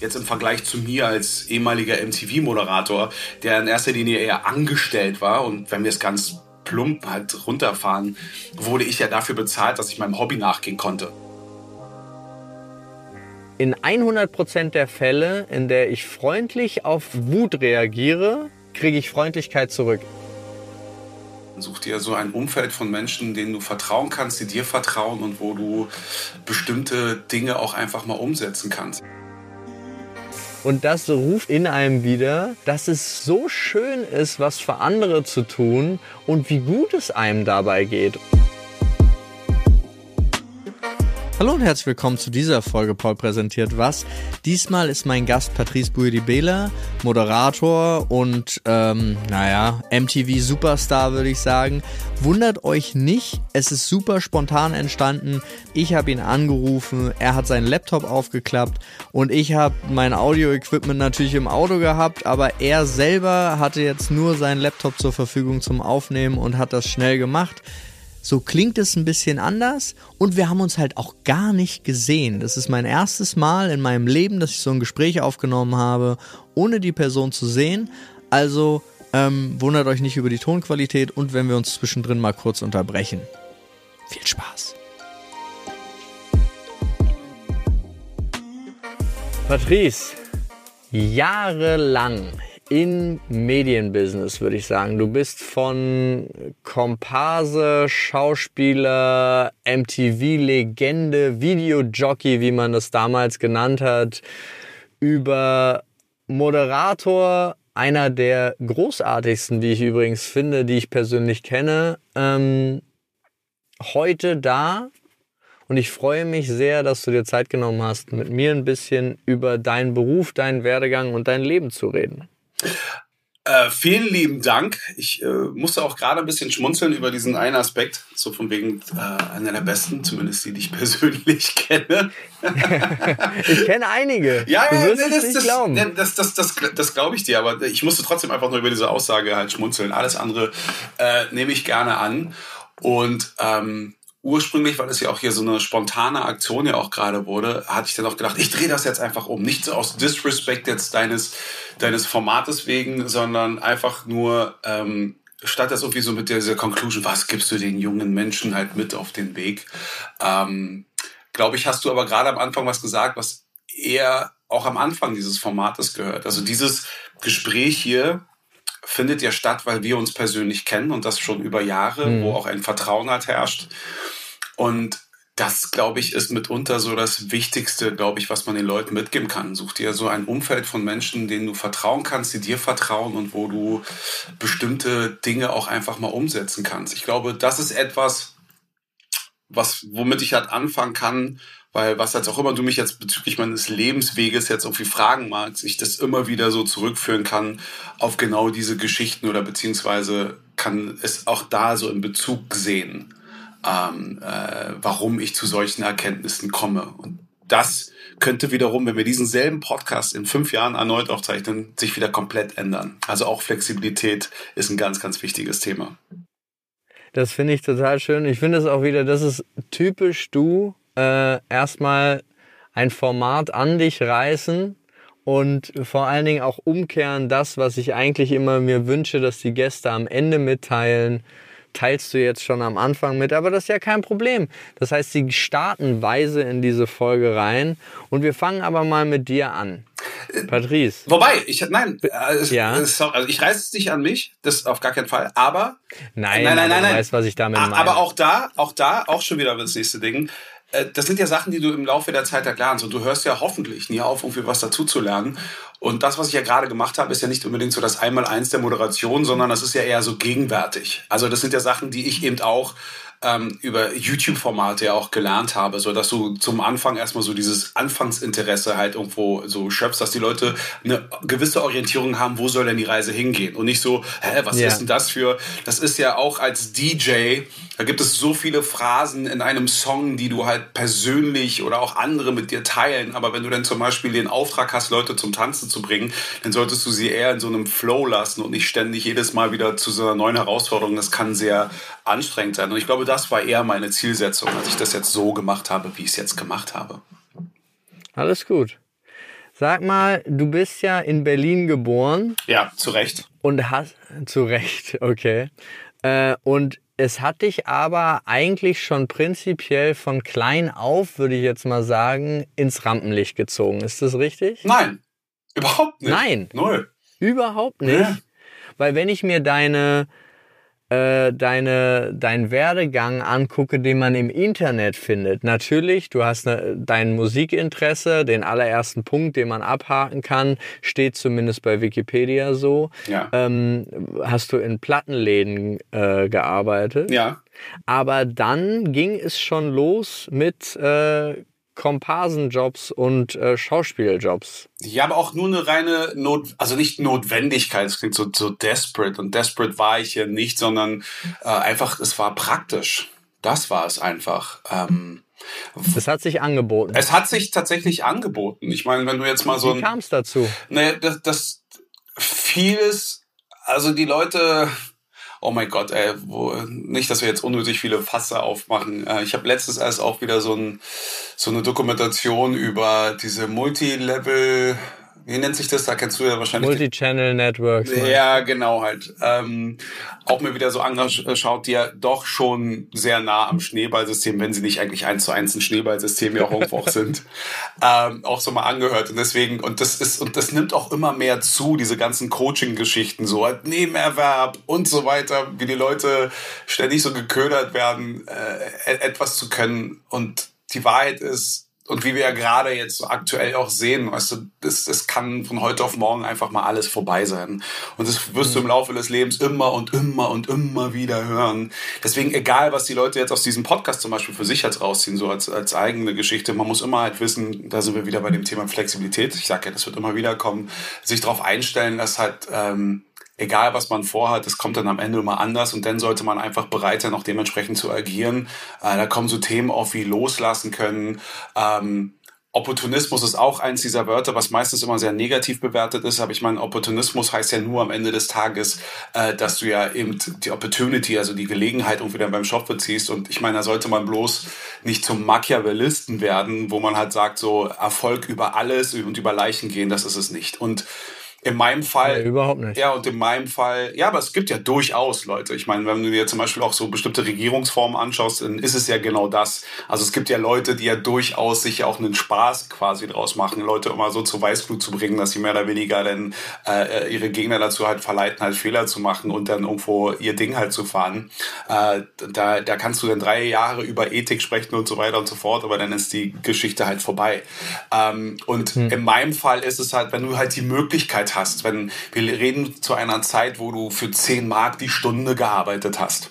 Jetzt im Vergleich zu mir als ehemaliger MTV-Moderator, der in erster Linie eher angestellt war und wenn wir es ganz plump halt runterfahren, wurde ich ja dafür bezahlt, dass ich meinem Hobby nachgehen konnte. In 100% der Fälle, in der ich freundlich auf Wut reagiere, kriege ich Freundlichkeit zurück. Such dir so ein Umfeld von Menschen, denen du vertrauen kannst, die dir vertrauen und wo du bestimmte Dinge auch einfach mal umsetzen kannst. Und das ruft in einem wieder, dass es so schön ist, was für andere zu tun und wie gut es einem dabei geht. Hallo und herzlich willkommen zu dieser Folge Paul präsentiert was. Diesmal ist mein Gast Patrice Bouedibela, Moderator und ähm, naja, MTV Superstar würde ich sagen. Wundert euch nicht, es ist super spontan entstanden. Ich habe ihn angerufen, er hat seinen Laptop aufgeklappt und ich habe mein Audio-Equipment natürlich im Auto gehabt, aber er selber hatte jetzt nur seinen Laptop zur Verfügung zum Aufnehmen und hat das schnell gemacht. So klingt es ein bisschen anders und wir haben uns halt auch gar nicht gesehen. Das ist mein erstes Mal in meinem Leben, dass ich so ein Gespräch aufgenommen habe, ohne die Person zu sehen. Also ähm, wundert euch nicht über die Tonqualität und wenn wir uns zwischendrin mal kurz unterbrechen. Viel Spaß! Patrice, jahrelang in Medienbusiness, würde ich sagen. Du bist von Komparse, Schauspieler, MTV-Legende, Videojockey, wie man das damals genannt hat, über Moderator, einer der großartigsten, wie ich übrigens finde, die ich persönlich kenne, ähm, heute da. Und ich freue mich sehr, dass du dir Zeit genommen hast, mit mir ein bisschen über deinen Beruf, deinen Werdegang und dein Leben zu reden. Äh, vielen lieben Dank. Ich äh, musste auch gerade ein bisschen schmunzeln über diesen einen Aspekt, so von wegen äh, einer der besten, zumindest die, die ich persönlich kenne. ich kenne einige. Ja, ja, du wirst das, nicht das, glauben. das, das, das, das, das glaube ich dir, aber ich musste trotzdem einfach nur über diese Aussage halt schmunzeln. Alles andere äh, nehme ich gerne an. Und ähm, ursprünglich, weil es ja auch hier so eine spontane Aktion ja auch gerade wurde, hatte ich dann auch gedacht, ich drehe das jetzt einfach um. Nicht so aus Disrespect jetzt deines, deines Formates wegen, sondern einfach nur, ähm, statt das irgendwie so mit dieser Conclusion, was gibst du den jungen Menschen halt mit auf den Weg? Ähm, Glaube ich, hast du aber gerade am Anfang was gesagt, was eher auch am Anfang dieses Formates gehört. Also dieses Gespräch hier findet ja statt, weil wir uns persönlich kennen und das schon über Jahre, mhm. wo auch ein Vertrauen halt herrscht. Und das, glaube ich, ist mitunter so das Wichtigste, glaube ich, was man den Leuten mitgeben kann. Such dir so ein Umfeld von Menschen, denen du vertrauen kannst, die dir vertrauen und wo du bestimmte Dinge auch einfach mal umsetzen kannst. Ich glaube, das ist etwas, was, womit ich halt anfangen kann, weil was jetzt auch immer du mich jetzt bezüglich meines Lebensweges jetzt irgendwie fragen magst, ich das immer wieder so zurückführen kann auf genau diese Geschichten oder beziehungsweise kann es auch da so in Bezug sehen, ähm, äh, warum ich zu solchen Erkenntnissen komme. Und das könnte wiederum, wenn wir diesen selben Podcast in fünf Jahren erneut aufzeichnen, sich wieder komplett ändern. Also auch Flexibilität ist ein ganz, ganz wichtiges Thema. Das finde ich total schön. Ich finde es auch wieder, das ist typisch du, äh, erstmal ein Format an dich reißen und vor allen Dingen auch umkehren das, was ich eigentlich immer mir wünsche, dass die Gäste am Ende mitteilen, teilst du jetzt schon am Anfang mit, aber das ist ja kein Problem. Das heißt, sie starten weise in diese Folge rein und wir fangen aber mal mit dir an. Patrice. Wobei, ich nein, äh, ja? also ich reiße es nicht an mich, das auf gar keinen Fall, aber nein, nein, nein, nein, nein. Du weißt, was ich damit meine. Aber auch da, auch da, auch schon wieder das nächste Ding. Äh, das sind ja Sachen, die du im Laufe der Zeit lernst und du hörst ja hoffentlich nie auf, irgendwie was dazu zu lernen. Und das, was ich ja gerade gemacht habe, ist ja nicht unbedingt so das Einmaleins der Moderation, sondern das ist ja eher so gegenwärtig. Also das sind ja Sachen, die ich eben auch ähm, über YouTube-Formate ja auch gelernt habe, so dass du zum Anfang erstmal so dieses Anfangsinteresse halt irgendwo so schöpfst, dass die Leute eine gewisse Orientierung haben, wo soll denn die Reise hingehen und nicht so, hä, was yeah. ist denn das für, das ist ja auch als DJ, da gibt es so viele Phrasen in einem Song, die du halt persönlich oder auch andere mit dir teilen, aber wenn du dann zum Beispiel den Auftrag hast, Leute zum Tanzen zu bringen, dann solltest du sie eher in so einem Flow lassen und nicht ständig jedes Mal wieder zu so einer neuen Herausforderung. Das kann sehr anstrengend sein. Und ich glaube, das war eher meine Zielsetzung, als ich das jetzt so gemacht habe, wie ich es jetzt gemacht habe. Alles gut. Sag mal, du bist ja in Berlin geboren. Ja, zu Recht. Und hast, zu Recht, okay. Äh, und es hat dich aber eigentlich schon prinzipiell von klein auf, würde ich jetzt mal sagen, ins Rampenlicht gezogen. Ist das richtig? Nein, überhaupt nicht. Nein. Null. Überhaupt nicht. Ja. Weil wenn ich mir deine äh, deine, dein Werdegang angucke, den man im Internet findet. Natürlich, du hast ne, dein Musikinteresse, den allerersten Punkt, den man abhaken kann, steht zumindest bei Wikipedia so. Ja. Ähm, hast du in Plattenläden äh, gearbeitet? Ja. Aber dann ging es schon los mit äh, Komparsenjobs und äh, Schauspieljobs. Ja, aber auch nur eine reine Not, also nicht Notwendigkeit, es klingt so, so desperate und desperate war ich ja nicht, sondern äh, einfach, es war praktisch. Das war es einfach. Ähm, es hat sich angeboten. Es hat sich tatsächlich angeboten. Ich meine, wenn du jetzt mal so ein. Wie kam es dazu? Naja, das, das vieles, also die Leute, oh mein Gott, ey, wo, nicht, dass wir jetzt unnötig viele Fasse aufmachen. Äh, ich habe letztes erst auch wieder so, ein, so eine Dokumentation über diese Multilevel wie nennt sich das? Da kennst du ja wahrscheinlich. Multi-Channel Networks. Ja, genau halt. Ähm, auch mir wieder so angeschaut, die ja doch schon sehr nah am Schneeballsystem, wenn sie nicht eigentlich eins zu eins ein Schneeballsystem ja auch irgendwo auch sind, ähm, auch so mal angehört. Und deswegen, und das ist, und das nimmt auch immer mehr zu, diese ganzen Coaching-Geschichten, so halt Nebenerwerb und so weiter, wie die Leute ständig so geködert werden, äh, etwas zu können. Und die Wahrheit ist, und wie wir ja gerade jetzt so aktuell auch sehen, weißt du, das, das kann von heute auf morgen einfach mal alles vorbei sein. Und das wirst du im Laufe des Lebens immer und immer und immer wieder hören. Deswegen, egal was die Leute jetzt aus diesem Podcast zum Beispiel für sich jetzt rausziehen, so als, als eigene Geschichte, man muss immer halt wissen, da sind wir wieder bei dem Thema Flexibilität. Ich sage ja, das wird immer wieder kommen, sich darauf einstellen, dass halt ähm, egal was man vorhat, es kommt dann am Ende immer anders und dann sollte man einfach bereit sein, auch dementsprechend zu agieren. Äh, da kommen so Themen auf wie loslassen können. Ähm, Opportunismus ist auch eins dieser Wörter, was meistens immer sehr negativ bewertet ist. Aber ich meine, Opportunismus heißt ja nur am Ende des Tages, äh, dass du ja eben die Opportunity, also die Gelegenheit irgendwie dann beim Shop beziehst. Und ich meine, da sollte man bloß nicht zum Machiavellisten werden, wo man halt sagt, so Erfolg über alles und über Leichen gehen, das ist es nicht. Und in meinem Fall. Nee, überhaupt nicht. Ja, und in meinem Fall, ja, aber es gibt ja durchaus Leute. Ich meine, wenn du dir zum Beispiel auch so bestimmte Regierungsformen anschaust, dann ist es ja genau das. Also es gibt ja Leute, die ja durchaus sich ja auch einen Spaß quasi draus machen, Leute immer so zur Weißblut zu bringen, dass sie mehr oder weniger dann äh, ihre Gegner dazu halt verleiten, halt Fehler zu machen und dann irgendwo ihr Ding halt zu fahren. Äh, da, da kannst du dann drei Jahre über Ethik sprechen und so weiter und so fort, aber dann ist die Geschichte halt vorbei. Ähm, und hm. in meinem Fall ist es halt, wenn du halt die Möglichkeit hast. Wenn wir reden zu einer Zeit, wo du für 10 Mark die Stunde gearbeitet hast.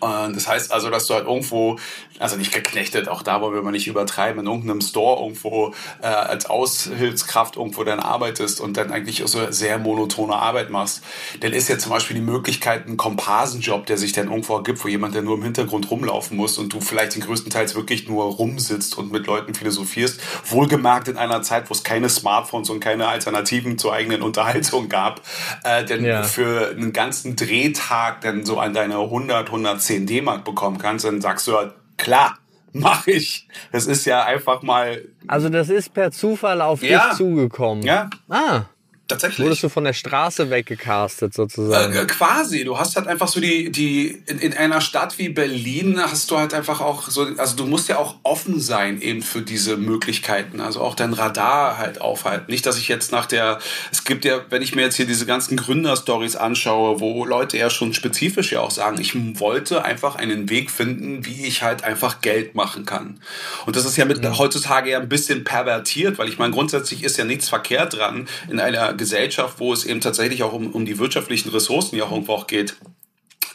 Und das heißt also, dass du halt irgendwo also nicht geknechtet, auch da wollen wir mal nicht übertreiben, in irgendeinem Store irgendwo äh, als Aushilfskraft irgendwo dann arbeitest und dann eigentlich so sehr monotone Arbeit machst, dann ist ja zum Beispiel die Möglichkeit, ein Komparsenjob, der sich dann irgendwo ergibt, wo jemand, der nur im Hintergrund rumlaufen muss und du vielleicht den größten Teils wirklich nur rumsitzt und mit Leuten philosophierst, wohlgemerkt in einer Zeit, wo es keine Smartphones und keine Alternativen zur eigenen Unterhaltung gab, äh, denn ja. für einen ganzen Drehtag dann so an deine 100, 110 D-Mark bekommen kannst, dann sagst du halt, Klar, mache ich. Das ist ja einfach mal. Also das ist per Zufall auf ja. dich zugekommen. Ja. Ah. Tatsächlich. Wurdest du von der Straße weggecastet sozusagen? Äh, quasi. Du hast halt einfach so die, die in, in, einer Stadt wie Berlin hast du halt einfach auch so, also du musst ja auch offen sein eben für diese Möglichkeiten. Also auch dein Radar halt aufhalten. Nicht, dass ich jetzt nach der, es gibt ja, wenn ich mir jetzt hier diese ganzen Gründerstories anschaue, wo Leute ja schon spezifisch ja auch sagen, ich wollte einfach einen Weg finden, wie ich halt einfach Geld machen kann. Und das ist ja mit mhm. heutzutage ja ein bisschen pervertiert, weil ich meine, grundsätzlich ist ja nichts verkehrt dran in einer Gesellschaft, wo es eben tatsächlich auch um, um die wirtschaftlichen Ressourcen ja irgendwo auch geht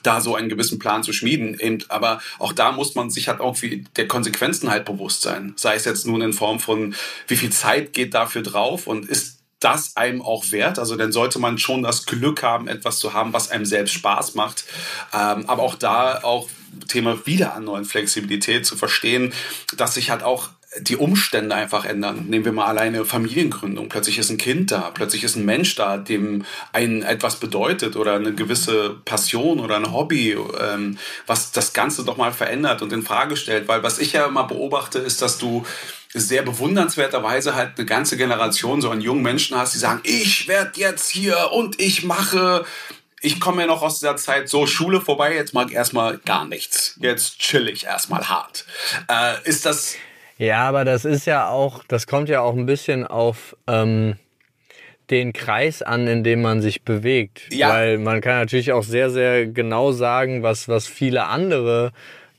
da so einen gewissen Plan zu schmieden. Eben, aber auch da muss man sich halt auch der Konsequenzen halt bewusst sein. Sei es jetzt nun in Form von, wie viel Zeit geht dafür drauf und ist das einem auch wert? Also dann sollte man schon das Glück haben, etwas zu haben, was einem selbst Spaß macht. Ähm, aber auch da auch Thema wieder an neuen Flexibilität zu verstehen, dass sich halt auch die Umstände einfach ändern. Nehmen wir mal alleine Familiengründung. Plötzlich ist ein Kind da, plötzlich ist ein Mensch da, dem ein etwas bedeutet oder eine gewisse Passion oder ein Hobby, ähm, was das Ganze doch mal verändert und in Frage stellt. Weil was ich ja immer beobachte, ist, dass du sehr bewundernswerterweise halt eine ganze Generation so an jungen Menschen hast, die sagen, ich werde jetzt hier und ich mache ich komme ja noch aus dieser Zeit so Schule vorbei, jetzt mag erstmal gar nichts. Jetzt chill ich erstmal hart. Äh, ist das. Ja, aber das ist ja auch, das kommt ja auch ein bisschen auf ähm, den Kreis an, in dem man sich bewegt. Ja. Weil man kann natürlich auch sehr, sehr genau sagen, was, was viele andere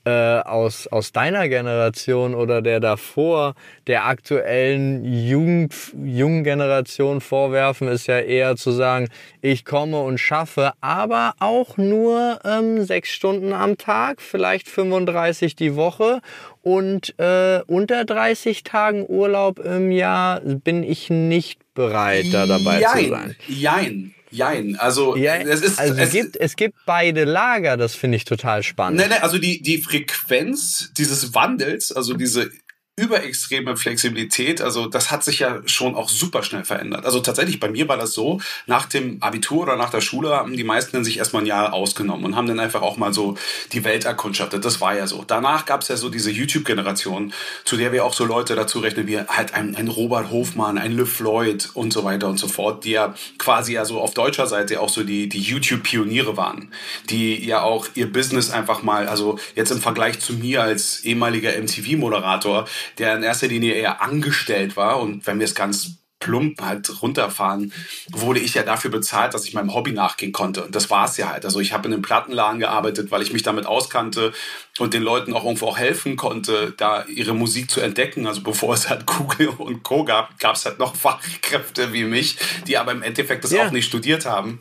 äh, aus, aus deiner Generation oder der davor der aktuellen Jugend, jungen Generation vorwerfen, ist ja eher zu sagen, ich komme und schaffe, aber auch nur ähm, sechs Stunden am Tag, vielleicht 35 die Woche und äh, unter 30 Tagen Urlaub im Jahr bin ich nicht bereit, da dabei Jein. zu sein. Jein. Jein, also ja, es ist also es, gibt es gibt beide Lager, das finde ich total spannend. Nee, nee, also die die Frequenz dieses Wandels, also diese überextreme Flexibilität, also das hat sich ja schon auch super schnell verändert. Also tatsächlich bei mir war das so, nach dem Abitur oder nach der Schule haben die meisten dann sich erstmal ein Jahr ausgenommen und haben dann einfach auch mal so die Welt erkundschaftet. Das war ja so. Danach gab es ja so diese YouTube-Generation, zu der wir auch so Leute dazu rechnen, wie halt ein, ein Robert Hofmann, ein Le Floyd und so weiter und so fort, die ja quasi ja so auf deutscher Seite auch so die, die YouTube-Pioniere waren, die ja auch ihr Business einfach mal, also jetzt im Vergleich zu mir als ehemaliger MTV-Moderator, der in erster Linie eher angestellt war. Und wenn wir es ganz plump halt runterfahren, wurde ich ja dafür bezahlt, dass ich meinem Hobby nachgehen konnte. Und das war es ja halt. Also ich habe in einem Plattenladen gearbeitet, weil ich mich damit auskannte und den Leuten auch irgendwo auch helfen konnte, da ihre Musik zu entdecken. Also bevor es halt Google und Co. gab, gab es halt noch Fachkräfte wie mich, die aber im Endeffekt das ja. auch nicht studiert haben.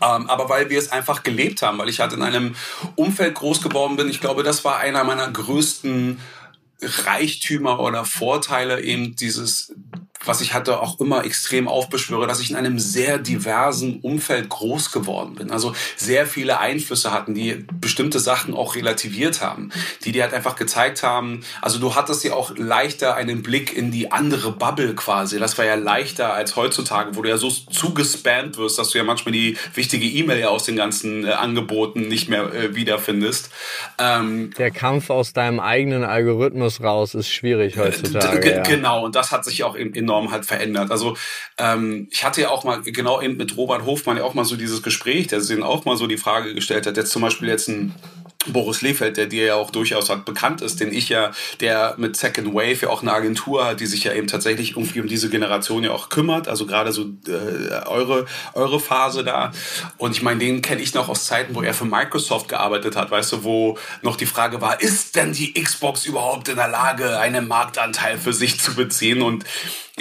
Ähm, aber weil wir es einfach gelebt haben, weil ich halt in einem Umfeld groß geworden bin. Ich glaube, das war einer meiner größten Reichtümer oder Vorteile eben dieses was ich hatte, auch immer extrem aufbeschwöre, dass ich in einem sehr diversen Umfeld groß geworden bin. Also sehr viele Einflüsse hatten, die bestimmte Sachen auch relativiert haben, die dir halt einfach gezeigt haben, also du hattest ja auch leichter einen Blick in die andere Bubble quasi. Das war ja leichter als heutzutage, wo du ja so zugespammt wirst, dass du ja manchmal die wichtige E-Mail ja aus den ganzen äh, Angeboten nicht mehr äh, wiederfindest. Ähm, Der Kampf aus deinem eigenen Algorithmus raus ist schwierig heutzutage. Ja. Genau, und das hat sich auch enorm enorm halt verändert. Also ähm, ich hatte ja auch mal genau eben mit Robert Hofmann ja auch mal so dieses Gespräch, der sich auch mal so die Frage gestellt hat, jetzt zum Beispiel jetzt ein Boris Lefeld, der dir ja auch durchaus halt bekannt ist, den ich ja, der mit Second Wave ja auch eine Agentur hat, die sich ja eben tatsächlich irgendwie um diese Generation ja auch kümmert, also gerade so äh, eure, eure Phase da. Und ich meine, den kenne ich noch aus Zeiten, wo er für Microsoft gearbeitet hat, weißt du, wo noch die Frage war, ist denn die Xbox überhaupt in der Lage, einen Marktanteil für sich zu beziehen? Und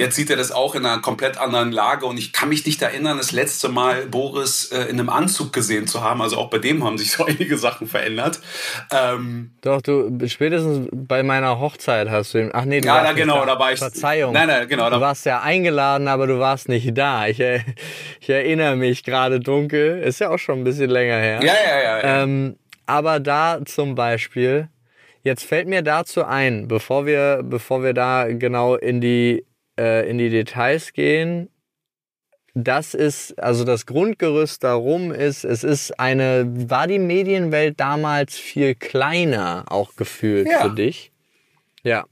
Jetzt sieht er das auch in einer komplett anderen Lage und ich kann mich nicht erinnern, das letzte Mal Boris äh, in einem Anzug gesehen zu haben. Also auch bei dem haben sich so einige Sachen verändert. Ähm, Doch, du spätestens bei meiner Hochzeit hast du ihn. Ach nee, du ja, warst na, genau, da. da war ich. Verzeihung. Nein, nein, genau. Du warst ja eingeladen, aber du warst nicht da. Ich, ich erinnere mich gerade dunkel. Ist ja auch schon ein bisschen länger her. Ja, ja, ja. ja. Ähm, aber da zum Beispiel, jetzt fällt mir dazu ein, bevor wir, bevor wir da genau in die äh, in die Details gehen, das ist, also das Grundgerüst darum ist, es ist eine, war die Medienwelt damals viel kleiner auch gefühlt ja. für dich? Ja.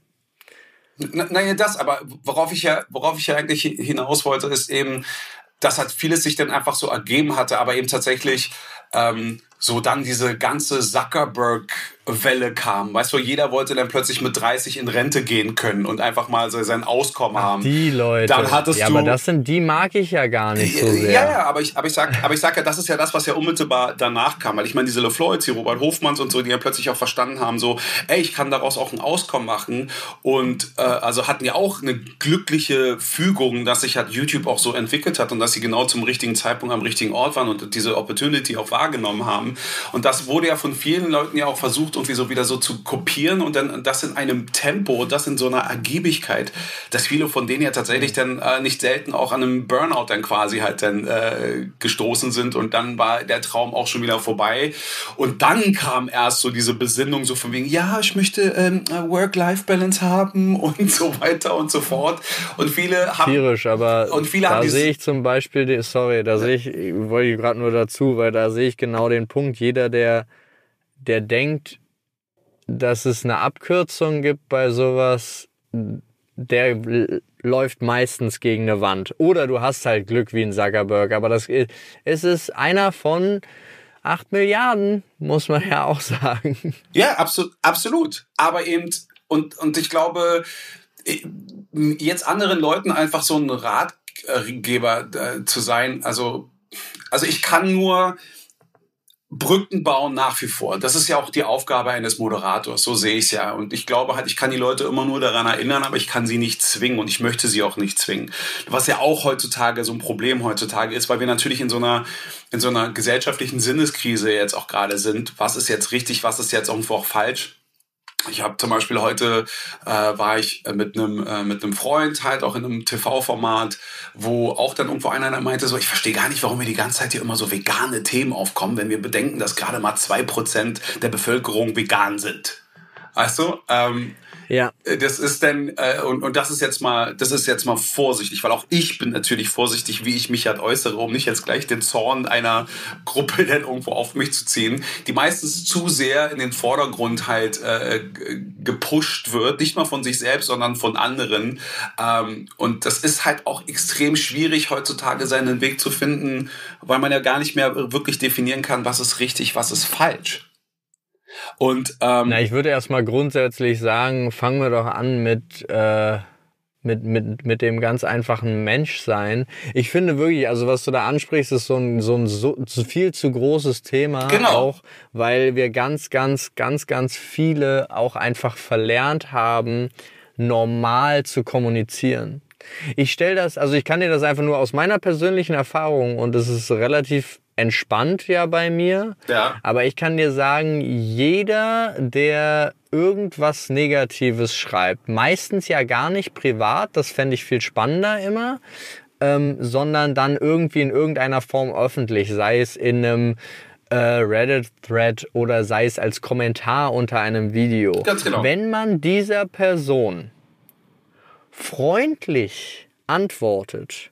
Naja, das, aber worauf ich ja, worauf ich ja eigentlich hinaus wollte, ist eben, dass halt vieles sich dann einfach so ergeben hatte, aber eben tatsächlich ähm, so dann diese ganze Zuckerberg Welle kam. Weißt du, jeder wollte dann plötzlich mit 30 in Rente gehen können und einfach mal so sein Auskommen Ach, haben. Die Leute. Dann hattest ja, du, aber das sind, die mag ich ja gar nicht so sehr. Ja, ja, aber ich, aber ich sag, aber ich sag ja, das ist ja das, was ja unmittelbar danach kam. Weil ich meine, diese LeFloids, die Robert Hofmanns und so, die ja plötzlich auch verstanden haben, so, ey, ich kann daraus auch ein Auskommen machen. Und äh, also hatten ja auch eine glückliche Fügung, dass sich halt YouTube auch so entwickelt hat und dass sie genau zum richtigen Zeitpunkt am richtigen Ort waren und diese Opportunity auch wahrgenommen haben. Und das wurde ja von vielen Leuten ja auch versucht, irgendwie so wieder so zu kopieren und dann das in einem Tempo, das in so einer Ergiebigkeit, dass viele von denen ja tatsächlich dann äh, nicht selten auch an einem Burnout dann quasi halt dann äh, gestoßen sind und dann war der Traum auch schon wieder vorbei. Und dann kam erst so diese Besinnung so von wegen, ja, ich möchte ähm, Work-Life-Balance haben und so weiter und so fort. Und viele haben... Tierisch, aber und viele da sehe ich zum Beispiel, sorry, da sehe ich, wollte ich gerade nur dazu, weil da sehe ich genau den Punkt, jeder, der der denkt, dass es eine Abkürzung gibt bei sowas, der läuft meistens gegen eine Wand. Oder du hast halt Glück wie ein Zuckerberg. Aber das es ist einer von 8 Milliarden, muss man ja auch sagen. Ja, absolut, absolut. Aber eben, und, und ich glaube, jetzt anderen Leuten einfach so ein Ratgeber äh, zu sein, also, also ich kann nur Brücken bauen nach wie vor. Das ist ja auch die Aufgabe eines Moderators. So sehe ich es ja. Und ich glaube halt, ich kann die Leute immer nur daran erinnern, aber ich kann sie nicht zwingen und ich möchte sie auch nicht zwingen. Was ja auch heutzutage so ein Problem heutzutage ist, weil wir natürlich in so einer, in so einer gesellschaftlichen Sinneskrise jetzt auch gerade sind. Was ist jetzt richtig? Was ist jetzt irgendwo auch falsch? Ich habe zum Beispiel heute äh, war ich mit einem äh, mit einem Freund halt auch in einem TV-Format, wo auch dann irgendwo einer meinte so, ich verstehe gar nicht, warum wir die ganze Zeit hier immer so vegane Themen aufkommen, wenn wir bedenken, dass gerade mal zwei Prozent der Bevölkerung vegan sind. Du? Ähm, ja. Äh, das ist denn, äh, und, und das ist jetzt mal, das ist jetzt mal vorsichtig, weil auch ich bin natürlich vorsichtig, wie ich mich halt äußere, um nicht jetzt gleich den Zorn einer Gruppe dann irgendwo auf mich zu ziehen, die meistens zu sehr in den Vordergrund halt äh, gepusht wird, nicht mal von sich selbst, sondern von anderen. Ähm, und das ist halt auch extrem schwierig heutzutage seinen Weg zu finden, weil man ja gar nicht mehr wirklich definieren kann, was ist richtig, was ist falsch. Und ähm, Na, ich würde erstmal grundsätzlich sagen, fangen wir doch an mit äh, mit, mit, mit dem ganz einfachen Menschsein. Ich finde wirklich, also was du da ansprichst, ist so ein, so ein so, viel zu großes Thema. Genau. Auch, weil wir ganz, ganz, ganz, ganz viele auch einfach verlernt haben, normal zu kommunizieren. Ich stelle das, also ich kann dir das einfach nur aus meiner persönlichen Erfahrung und es ist relativ entspannt ja bei mir. Ja. Aber ich kann dir sagen, jeder, der irgendwas Negatives schreibt, meistens ja gar nicht privat, das fände ich viel spannender immer, ähm, sondern dann irgendwie in irgendeiner Form öffentlich, sei es in einem äh, Reddit-Thread oder sei es als Kommentar unter einem Video. Ganz genau. Wenn man dieser Person freundlich antwortet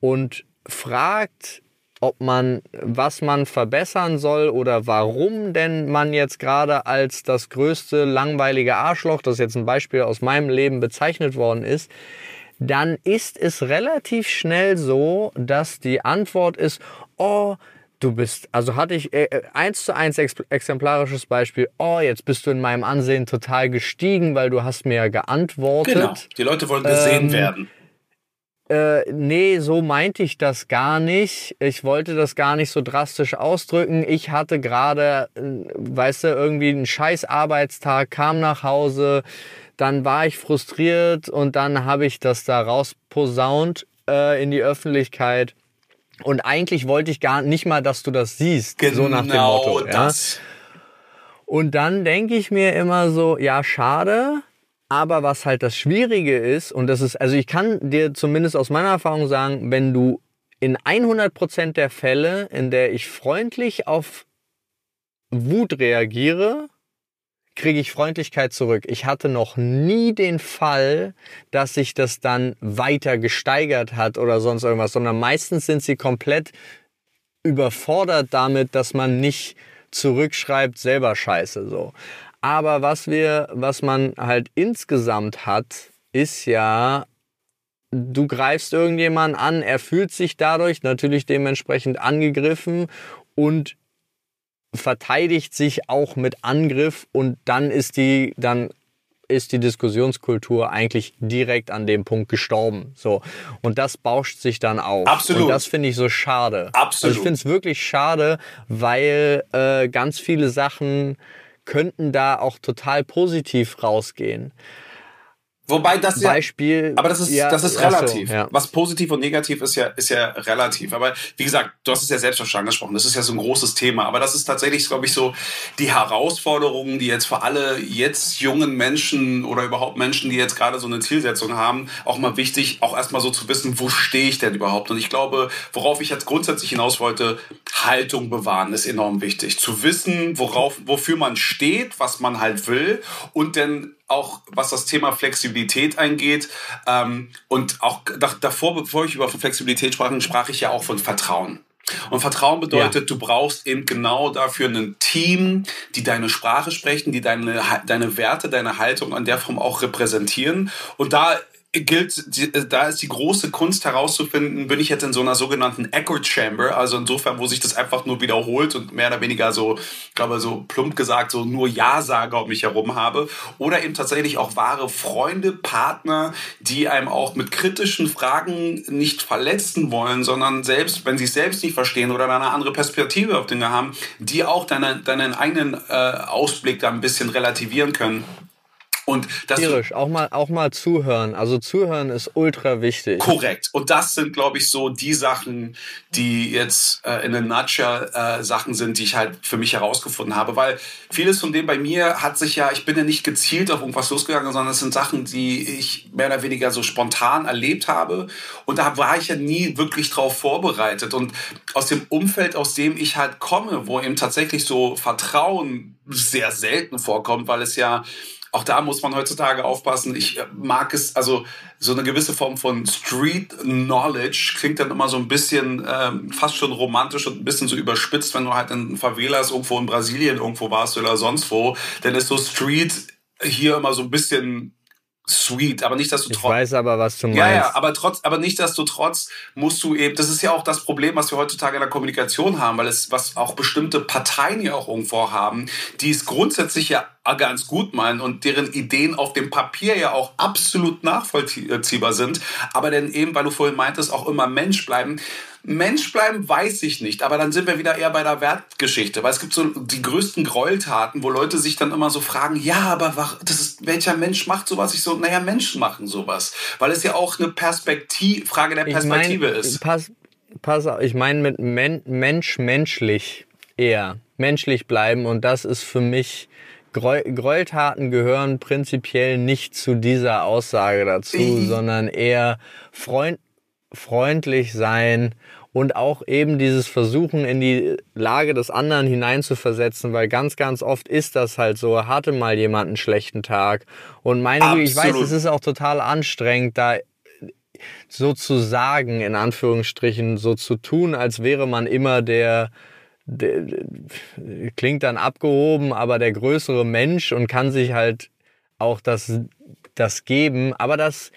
und fragt, ob man, was man verbessern soll oder warum denn man jetzt gerade als das größte langweilige Arschloch, das jetzt ein Beispiel aus meinem Leben bezeichnet worden ist, dann ist es relativ schnell so, dass die Antwort ist, oh, du bist, also hatte ich äh, äh eins zu eins exemplarisches Beispiel, oh, jetzt bist du in meinem Ansehen total gestiegen, weil du hast mir ja geantwortet. Genau, die Leute wollen gesehen ähm, werden. Äh, nee, so meinte ich das gar nicht. Ich wollte das gar nicht so drastisch ausdrücken. Ich hatte gerade, äh, weißt du, irgendwie einen scheiß Arbeitstag, kam nach Hause, dann war ich frustriert und dann habe ich das da rausposaunt äh, in die Öffentlichkeit. Und eigentlich wollte ich gar nicht mal, dass du das siehst, genau so nach dem Motto. Das. Ja? Und dann denke ich mir immer so, ja, schade, aber was halt das Schwierige ist, und das ist, also ich kann dir zumindest aus meiner Erfahrung sagen, wenn du in 100% der Fälle, in der ich freundlich auf Wut reagiere, kriege ich Freundlichkeit zurück. Ich hatte noch nie den Fall, dass sich das dann weiter gesteigert hat oder sonst irgendwas, sondern meistens sind sie komplett überfordert damit, dass man nicht zurückschreibt, selber scheiße so. Aber was wir, was man halt insgesamt hat, ist ja, du greifst irgendjemanden an, er fühlt sich dadurch natürlich dementsprechend angegriffen und verteidigt sich auch mit Angriff und dann ist die, dann ist die Diskussionskultur eigentlich direkt an dem Punkt gestorben. So. Und das bauscht sich dann auf. Absolut. Und das finde ich so schade. Absolut. Also ich finde es wirklich schade, weil äh, ganz viele Sachen könnten da auch total positiv rausgehen. Wobei das Beispiel, ja, aber das ist, ja, das ist relativ. So, ja. Was positiv und negativ ist ja, ist ja relativ. Aber wie gesagt, du hast es ja selbst schon angesprochen. Das ist ja so ein großes Thema. Aber das ist tatsächlich, glaube ich, so die Herausforderungen, die jetzt für alle jetzt jungen Menschen oder überhaupt Menschen, die jetzt gerade so eine Zielsetzung haben, auch mal wichtig, auch erstmal so zu wissen, wo stehe ich denn überhaupt? Und ich glaube, worauf ich jetzt grundsätzlich hinaus wollte, Haltung bewahren ist enorm wichtig. Zu wissen, worauf, wofür man steht, was man halt will und dann auch was das Thema Flexibilität eingeht. Ähm, und auch davor, bevor ich über Flexibilität sprach, sprach ich ja auch von Vertrauen. Und Vertrauen bedeutet, ja. du brauchst eben genau dafür ein Team, die deine Sprache sprechen, die deine, deine Werte, deine Haltung an der Form auch repräsentieren. Und da gilt, da ist die große Kunst herauszufinden, bin ich jetzt in so einer sogenannten Echo Chamber, also insofern, wo sich das einfach nur wiederholt und mehr oder weniger so, ich glaube, so plump gesagt, so nur Ja-Sager um mich herum habe. Oder eben tatsächlich auch wahre Freunde, Partner, die einem auch mit kritischen Fragen nicht verletzen wollen, sondern selbst, wenn sie es selbst nicht verstehen oder eine andere Perspektive auf Dinge haben, die auch deine, deinen eigenen äh, Ausblick da ein bisschen relativieren können. Und das Tierisch, auch mal, auch mal zuhören. Also zuhören ist ultra wichtig. Korrekt. Und das sind, glaube ich, so die Sachen, die jetzt äh, in a nutshell äh, Sachen sind, die ich halt für mich herausgefunden habe. Weil vieles von dem bei mir hat sich ja, ich bin ja nicht gezielt auf irgendwas losgegangen, sondern es sind Sachen, die ich mehr oder weniger so spontan erlebt habe. Und da war ich ja nie wirklich drauf vorbereitet. Und aus dem Umfeld, aus dem ich halt komme, wo eben tatsächlich so Vertrauen sehr selten vorkommt, weil es ja auch da muss man heutzutage aufpassen. Ich äh, mag es, also so eine gewisse Form von Street Knowledge klingt dann immer so ein bisschen ähm, fast schon romantisch und ein bisschen so überspitzt, wenn du halt in Favelas irgendwo in Brasilien irgendwo warst oder sonst wo. Dann ist so Street hier immer so ein bisschen sweet, aber nicht, dass du trotz. Ich weiß aber, was du meinst. Ja, ja, aber trotz, aber nicht, dass du trotz musst du eben, das ist ja auch das Problem, was wir heutzutage in der Kommunikation haben, weil es, was auch bestimmte Parteien ja auch irgendwo haben, die es grundsätzlich ja ganz gut meinen und deren Ideen auf dem Papier ja auch absolut nachvollziehbar sind, aber dann eben, weil du vorhin meintest, auch immer Mensch bleiben. Mensch bleiben weiß ich nicht, aber dann sind wir wieder eher bei der Wertgeschichte, weil es gibt so die größten Gräueltaten, wo Leute sich dann immer so fragen, ja, aber das ist, welcher Mensch macht sowas? Ich so, naja, Menschen machen sowas, weil es ja auch eine Perspektive, Frage der Perspektive ich mein, ist. Pass, pass auf, ich meine mit Men Mensch menschlich eher, menschlich bleiben. Und das ist für mich Gräueltaten gehören prinzipiell nicht zu dieser Aussage dazu, sondern eher freund, freundlich sein und auch eben dieses Versuchen in die Lage des anderen hineinzuversetzen, weil ganz, ganz oft ist das halt so, hatte mal jemand einen schlechten Tag und meine Güte, ich weiß, es ist auch total anstrengend, da so zu sagen, in Anführungsstrichen, so zu tun, als wäre man immer der klingt dann abgehoben, aber der größere Mensch und kann sich halt auch das, das geben. Aber das,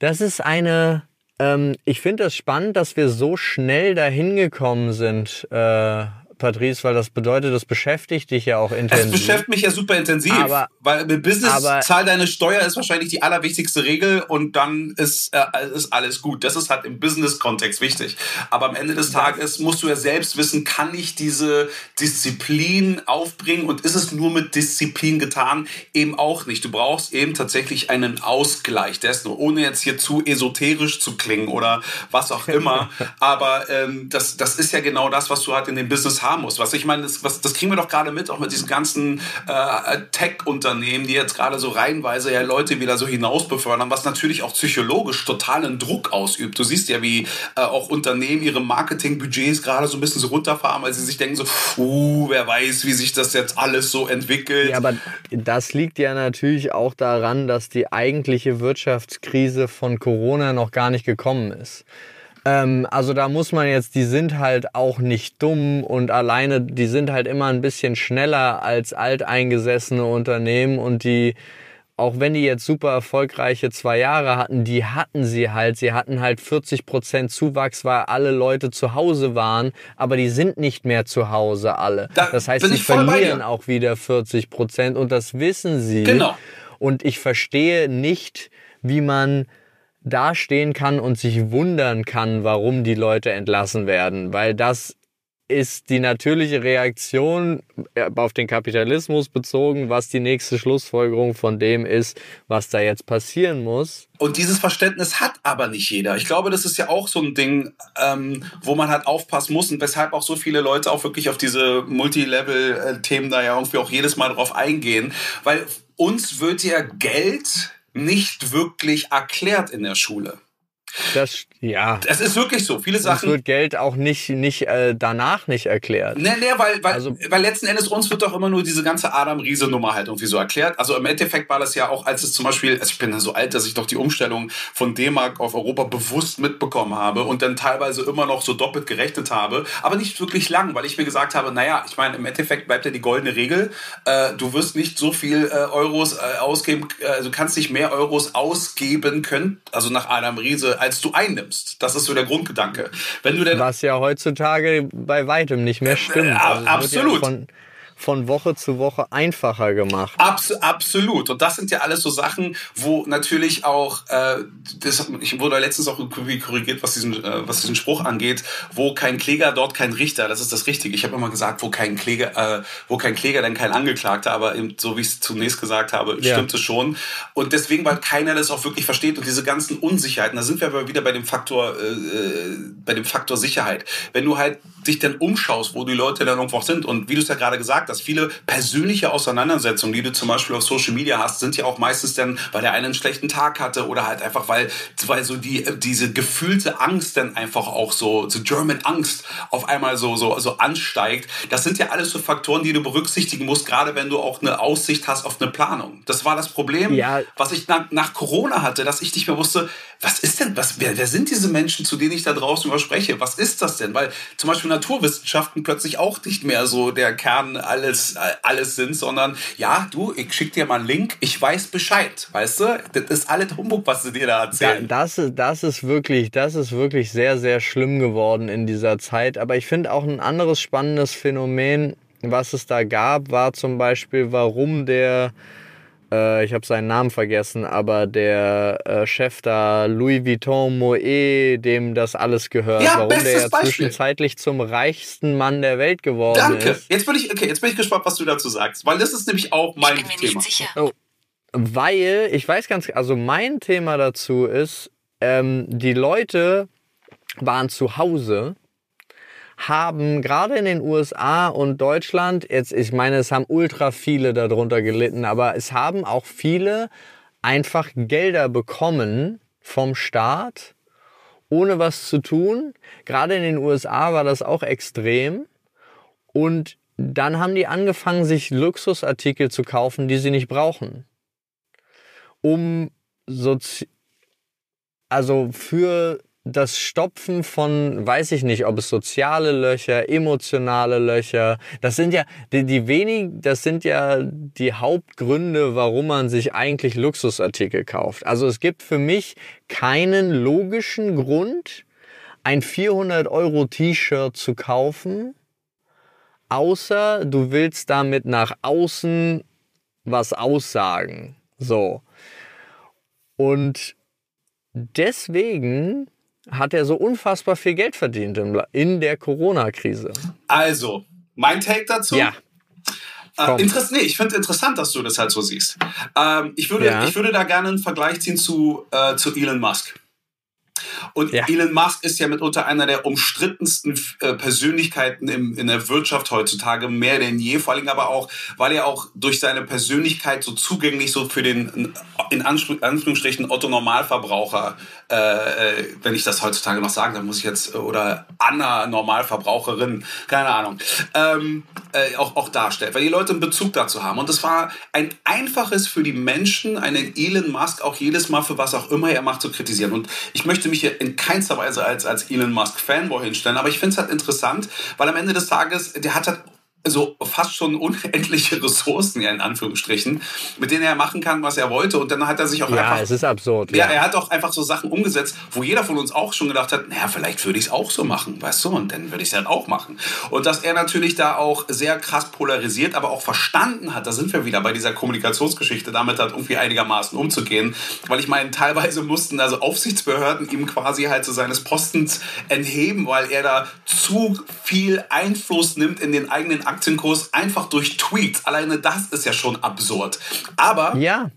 das ist eine, ähm, ich finde es das spannend, dass wir so schnell dahin gekommen sind, äh, Patrice, weil das bedeutet, das beschäftigt dich ja auch intensiv. Das beschäftigt mich ja super intensiv, aber, weil mit Business aber, zahl deine Steuer ist wahrscheinlich die allerwichtigste Regel und dann ist, äh, ist alles gut. Das ist halt im Business-Kontext wichtig. Aber am Ende des Tages musst du ja selbst wissen, kann ich diese Disziplin aufbringen und ist es nur mit Disziplin getan? Eben auch nicht. Du brauchst eben tatsächlich einen Ausgleich dessen, ohne jetzt hier zu esoterisch zu klingen oder was auch immer. aber ähm, das, das ist ja genau das, was du halt in dem Business hast haben muss. Was ich meine, das, was, das kriegen wir doch gerade mit, auch mit diesen ganzen äh, Tech-Unternehmen, die jetzt gerade so reihenweise ja Leute wieder so hinaus befördern, was natürlich auch psychologisch totalen Druck ausübt. Du siehst ja, wie äh, auch Unternehmen ihre Marketingbudgets gerade so ein bisschen so runterfahren, weil sie sich denken so, uh, wer weiß, wie sich das jetzt alles so entwickelt. Ja, aber das liegt ja natürlich auch daran, dass die eigentliche Wirtschaftskrise von Corona noch gar nicht gekommen ist. Ähm, also da muss man jetzt, die sind halt auch nicht dumm und alleine, die sind halt immer ein bisschen schneller als alteingesessene Unternehmen und die, auch wenn die jetzt super erfolgreiche zwei Jahre hatten, die hatten sie halt. Sie hatten halt 40 Prozent Zuwachs, weil alle Leute zu Hause waren, aber die sind nicht mehr zu Hause alle. Da das heißt, sie verlieren auch wieder 40 Prozent und das wissen sie. Genau. Und ich verstehe nicht, wie man dastehen kann und sich wundern kann, warum die Leute entlassen werden, weil das ist die natürliche Reaktion äh, auf den Kapitalismus bezogen, was die nächste Schlussfolgerung von dem ist, was da jetzt passieren muss. Und dieses Verständnis hat aber nicht jeder. Ich glaube, das ist ja auch so ein Ding, ähm, wo man halt aufpassen muss und weshalb auch so viele Leute auch wirklich auf diese Multilevel-Themen da ja irgendwie auch jedes Mal drauf eingehen, weil uns wird ja Geld nicht wirklich erklärt in der Schule. Das, ja. Es ist wirklich so. Viele Sachen. Es wird Geld auch nicht, nicht äh, danach nicht erklärt. Nee, nee, weil, weil, also, weil letzten Endes uns wird doch immer nur diese ganze Adam-Riese-Nummer halt irgendwie so erklärt. Also im Endeffekt war das ja auch, als es zum Beispiel, also ich bin so alt, dass ich doch die Umstellung von D-Mark auf Europa bewusst mitbekommen habe und dann teilweise immer noch so doppelt gerechnet habe. Aber nicht wirklich lang, weil ich mir gesagt habe, naja, ich meine, im Endeffekt bleibt ja die goldene Regel. Äh, du wirst nicht so viel äh, Euros äh, ausgeben, äh, also kannst nicht mehr Euros ausgeben können, also nach Adam Riese als du einnimmst. Das ist so der Grundgedanke. Wenn du denn Was ja heutzutage bei weitem nicht mehr stimmt. Äh, also absolut. Ja von Woche zu Woche einfacher gemacht. Abs absolut. Und das sind ja alles so Sachen, wo natürlich auch, äh, das, ich wurde letztens auch korrigiert, was diesen, äh, was diesen Spruch angeht, wo kein Kläger, dort kein Richter. Das ist das Richtige. Ich habe immer gesagt, wo kein Kläger, äh, wo kein Kläger, dann kein Angeklagter. Aber eben, so wie ich es zunächst gesagt habe, ja. stimmt es schon. Und deswegen, weil keiner das auch wirklich versteht und diese ganzen Unsicherheiten, da sind wir aber wieder bei dem Faktor, äh, äh bei dem Faktor Sicherheit. Wenn du halt dich dann umschaust, wo die Leute dann irgendwo sind und wie du es ja gerade gesagt hast, viele persönliche Auseinandersetzungen, die du zum Beispiel auf Social Media hast, sind ja auch meistens dann, weil der eine einen schlechten Tag hatte oder halt einfach, weil, weil so die, diese gefühlte Angst dann einfach auch so, so German Angst auf einmal so, so, so ansteigt. Das sind ja alles so Faktoren, die du berücksichtigen musst, gerade wenn du auch eine Aussicht hast auf eine Planung. Das war das Problem, ja. was ich nach, nach Corona hatte, dass ich nicht mehr wusste, was ist denn, was, wer, wer sind diese Menschen, zu denen ich da draußen überspreche? Was ist das denn? Weil zum Beispiel Naturwissenschaften plötzlich auch nicht mehr so der Kern alles, alles sind, sondern ja, du, ich schick dir mal einen Link, ich weiß Bescheid, weißt du? Das ist alles Humbug, was sie dir da erzählen. Da, das, das ist wirklich, das ist wirklich sehr, sehr schlimm geworden in dieser Zeit. Aber ich finde auch ein anderes spannendes Phänomen, was es da gab, war zum Beispiel, warum der äh, ich habe seinen Namen vergessen, aber der äh, Chef da, Louis Vuitton Moet, dem das alles gehört, ja, warum der ja Beispiel. zwischenzeitlich zum reichsten Mann der Welt geworden Danke. ist. Jetzt bin ich, okay, jetzt bin ich gespannt, was du dazu sagst, weil das ist nämlich auch mein ich bin mir Thema. Nicht sicher. Oh. Weil, ich weiß ganz, also mein Thema dazu ist, ähm, die Leute waren zu Hause haben gerade in den USA und Deutschland, jetzt, ich meine, es haben ultra viele darunter gelitten, aber es haben auch viele einfach Gelder bekommen vom Staat, ohne was zu tun. Gerade in den USA war das auch extrem. Und dann haben die angefangen, sich Luxusartikel zu kaufen, die sie nicht brauchen. Um Sozi also für das Stopfen von, weiß ich nicht, ob es soziale Löcher, emotionale Löcher, das sind ja die, die wenig, das sind ja die Hauptgründe, warum man sich eigentlich Luxusartikel kauft. Also es gibt für mich keinen logischen Grund, ein 400 Euro T-Shirt zu kaufen, außer du willst damit nach außen was aussagen. So. Und deswegen hat er so unfassbar viel Geld verdient in der Corona-Krise. Also, mein Take dazu. Ja. Äh, Interess nee, ich finde interessant, dass du das halt so siehst. Ähm, ich, würde, ja. ich würde da gerne einen Vergleich ziehen zu, äh, zu Elon Musk. Und ja. Elon Musk ist ja mitunter einer der umstrittensten äh, Persönlichkeiten im, in der Wirtschaft heutzutage, mehr denn je, vor allem aber auch, weil er auch durch seine Persönlichkeit so zugänglich so für den, in Anführungsstrichen, Otto-Normalverbraucher, äh, äh, wenn ich das heutzutage noch sagen, dann muss ich jetzt, äh, oder Anna Normalverbraucherin, keine Ahnung, ähm, äh, auch, auch darstellt, weil die Leute einen Bezug dazu haben. Und es war ein einfaches für die Menschen, einen Elon Musk auch jedes Mal für was auch immer er macht zu kritisieren. Und ich möchte mich hier in keinster Weise als, als Elon Musk Fanboy hinstellen, aber ich finde es halt interessant, weil am Ende des Tages, der hat halt so fast schon unendliche Ressourcen, ja, in Anführungsstrichen, mit denen er machen kann, was er wollte. Und dann hat er sich auch ja, einfach. Ja, es ist absurd. Ja, ja, er hat auch einfach so Sachen umgesetzt, wo jeder von uns auch schon gedacht hat, naja, vielleicht würde ich es auch so machen, weißt du, und dann würde ich es halt auch machen. Und dass er natürlich da auch sehr krass polarisiert, aber auch verstanden hat, da sind wir wieder bei dieser Kommunikationsgeschichte, damit halt irgendwie einigermaßen umzugehen. Weil ich meine, teilweise mussten also Aufsichtsbehörden ihm quasi halt so seines Postens entheben, weil er da zu viel Einfluss nimmt in den eigenen Aktienkurs einfach durch Tweets. Alleine das ist ja schon absurd. Aber ja.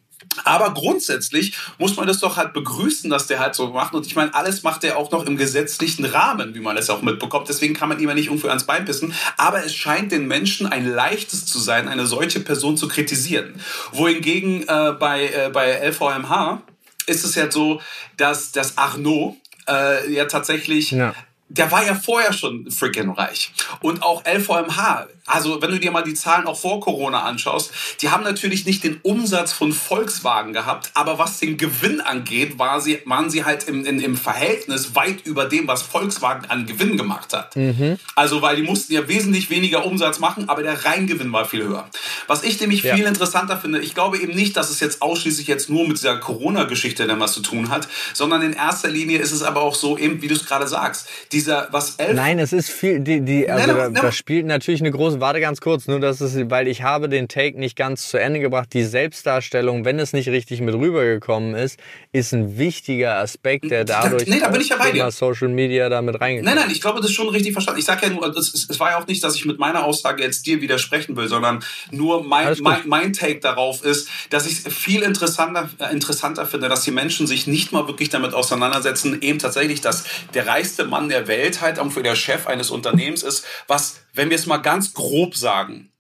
Aber grundsätzlich muss man das doch halt begrüßen, dass der halt so macht. Und ich meine, alles macht er auch noch im gesetzlichen Rahmen, wie man es auch mitbekommt. Deswegen kann man ihm ja nicht irgendwo ans Bein pissen. Aber es scheint den Menschen ein leichtes zu sein, eine solche Person zu kritisieren. Wohingegen äh, bei, äh, bei LVMH ist es ja so, dass, dass Arnaud, äh, ja tatsächlich ja der war ja vorher schon freaking reich. Und auch LVMH, also wenn du dir mal die Zahlen auch vor Corona anschaust, die haben natürlich nicht den Umsatz von Volkswagen gehabt, aber was den Gewinn angeht, war sie, waren sie halt im, in, im Verhältnis weit über dem, was Volkswagen an Gewinn gemacht hat. Mhm. Also weil die mussten ja wesentlich weniger Umsatz machen, aber der Reingewinn war viel höher. Was ich nämlich ja. viel interessanter finde, ich glaube eben nicht, dass es jetzt ausschließlich jetzt nur mit dieser Corona-Geschichte dann was zu tun hat, sondern in erster Linie ist es aber auch so, eben wie du es gerade sagst, dieser, was elf. Nein, es ist viel, die, die, also nein, nein, da, da, spielt natürlich eine große, warte ganz kurz, nur das ist, weil ich habe den Take nicht ganz zu Ende gebracht. Die Selbstdarstellung, wenn es nicht richtig mit rübergekommen ist, ist ein wichtiger Aspekt, der dadurch nee, da bin ich ja bei dir. Social Media damit reingekommen Nein, nein, ich glaube, das ist schon richtig verstanden. Ich sage ja nur, es, es war ja auch nicht, dass ich mit meiner Aussage jetzt dir widersprechen will, sondern nur mein, mein, mein Take darauf ist, dass ich es viel interessanter, interessanter finde, dass die Menschen sich nicht mal wirklich damit auseinandersetzen, eben tatsächlich, dass der reichste Mann der Welt halt irgendwo der Chef eines Unternehmens ist, was, wenn wir es mal ganz grob sagen,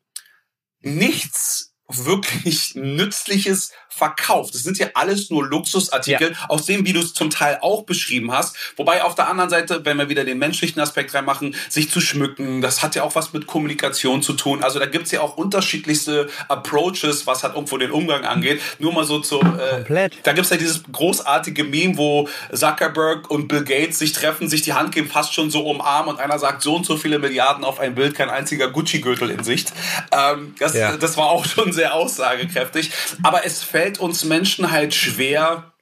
nichts wirklich Nützliches verkauft. Das sind ja alles nur Luxusartikel, ja. aus dem, wie du es zum Teil auch beschrieben hast. Wobei auf der anderen Seite, wenn wir wieder den menschlichen Aspekt reinmachen, sich zu schmücken, das hat ja auch was mit Kommunikation zu tun. Also da gibt's ja auch unterschiedlichste Approaches, was halt irgendwo den Umgang angeht. Nur mal so zu... Äh, Komplett. Da gibt's ja dieses großartige Meme, wo Zuckerberg und Bill Gates sich treffen, sich die Hand geben, fast schon so umarmen und einer sagt, so und so viele Milliarden auf ein Bild, kein einziger Gucci-Gürtel in Sicht. Ähm, das, ja. das war auch schon sehr aussagekräftig. Aber es fällt fällt uns Menschen halt schwer,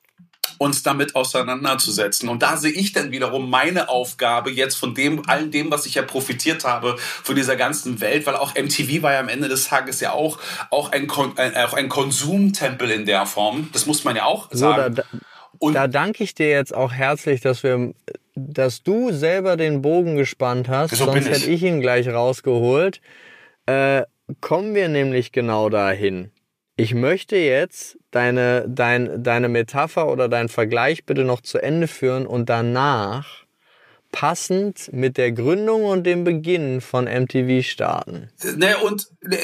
uns damit auseinanderzusetzen. Und da sehe ich dann wiederum meine Aufgabe jetzt von dem, all dem, was ich ja profitiert habe von dieser ganzen Welt, weil auch MTV war ja am Ende des Tages ja auch, auch, ein, ein, auch ein Konsumtempel in der Form. Das muss man ja auch sagen. So, da, und da danke ich dir jetzt auch herzlich, dass wir, dass du selber den Bogen gespannt hast, so sonst hätte ich ihn gleich rausgeholt. Äh, kommen wir nämlich genau dahin ich möchte jetzt deine, dein, deine Metapher oder deinen Vergleich bitte noch zu Ende führen und danach passend mit der Gründung und dem Beginn von MTV starten. Ne, und ne,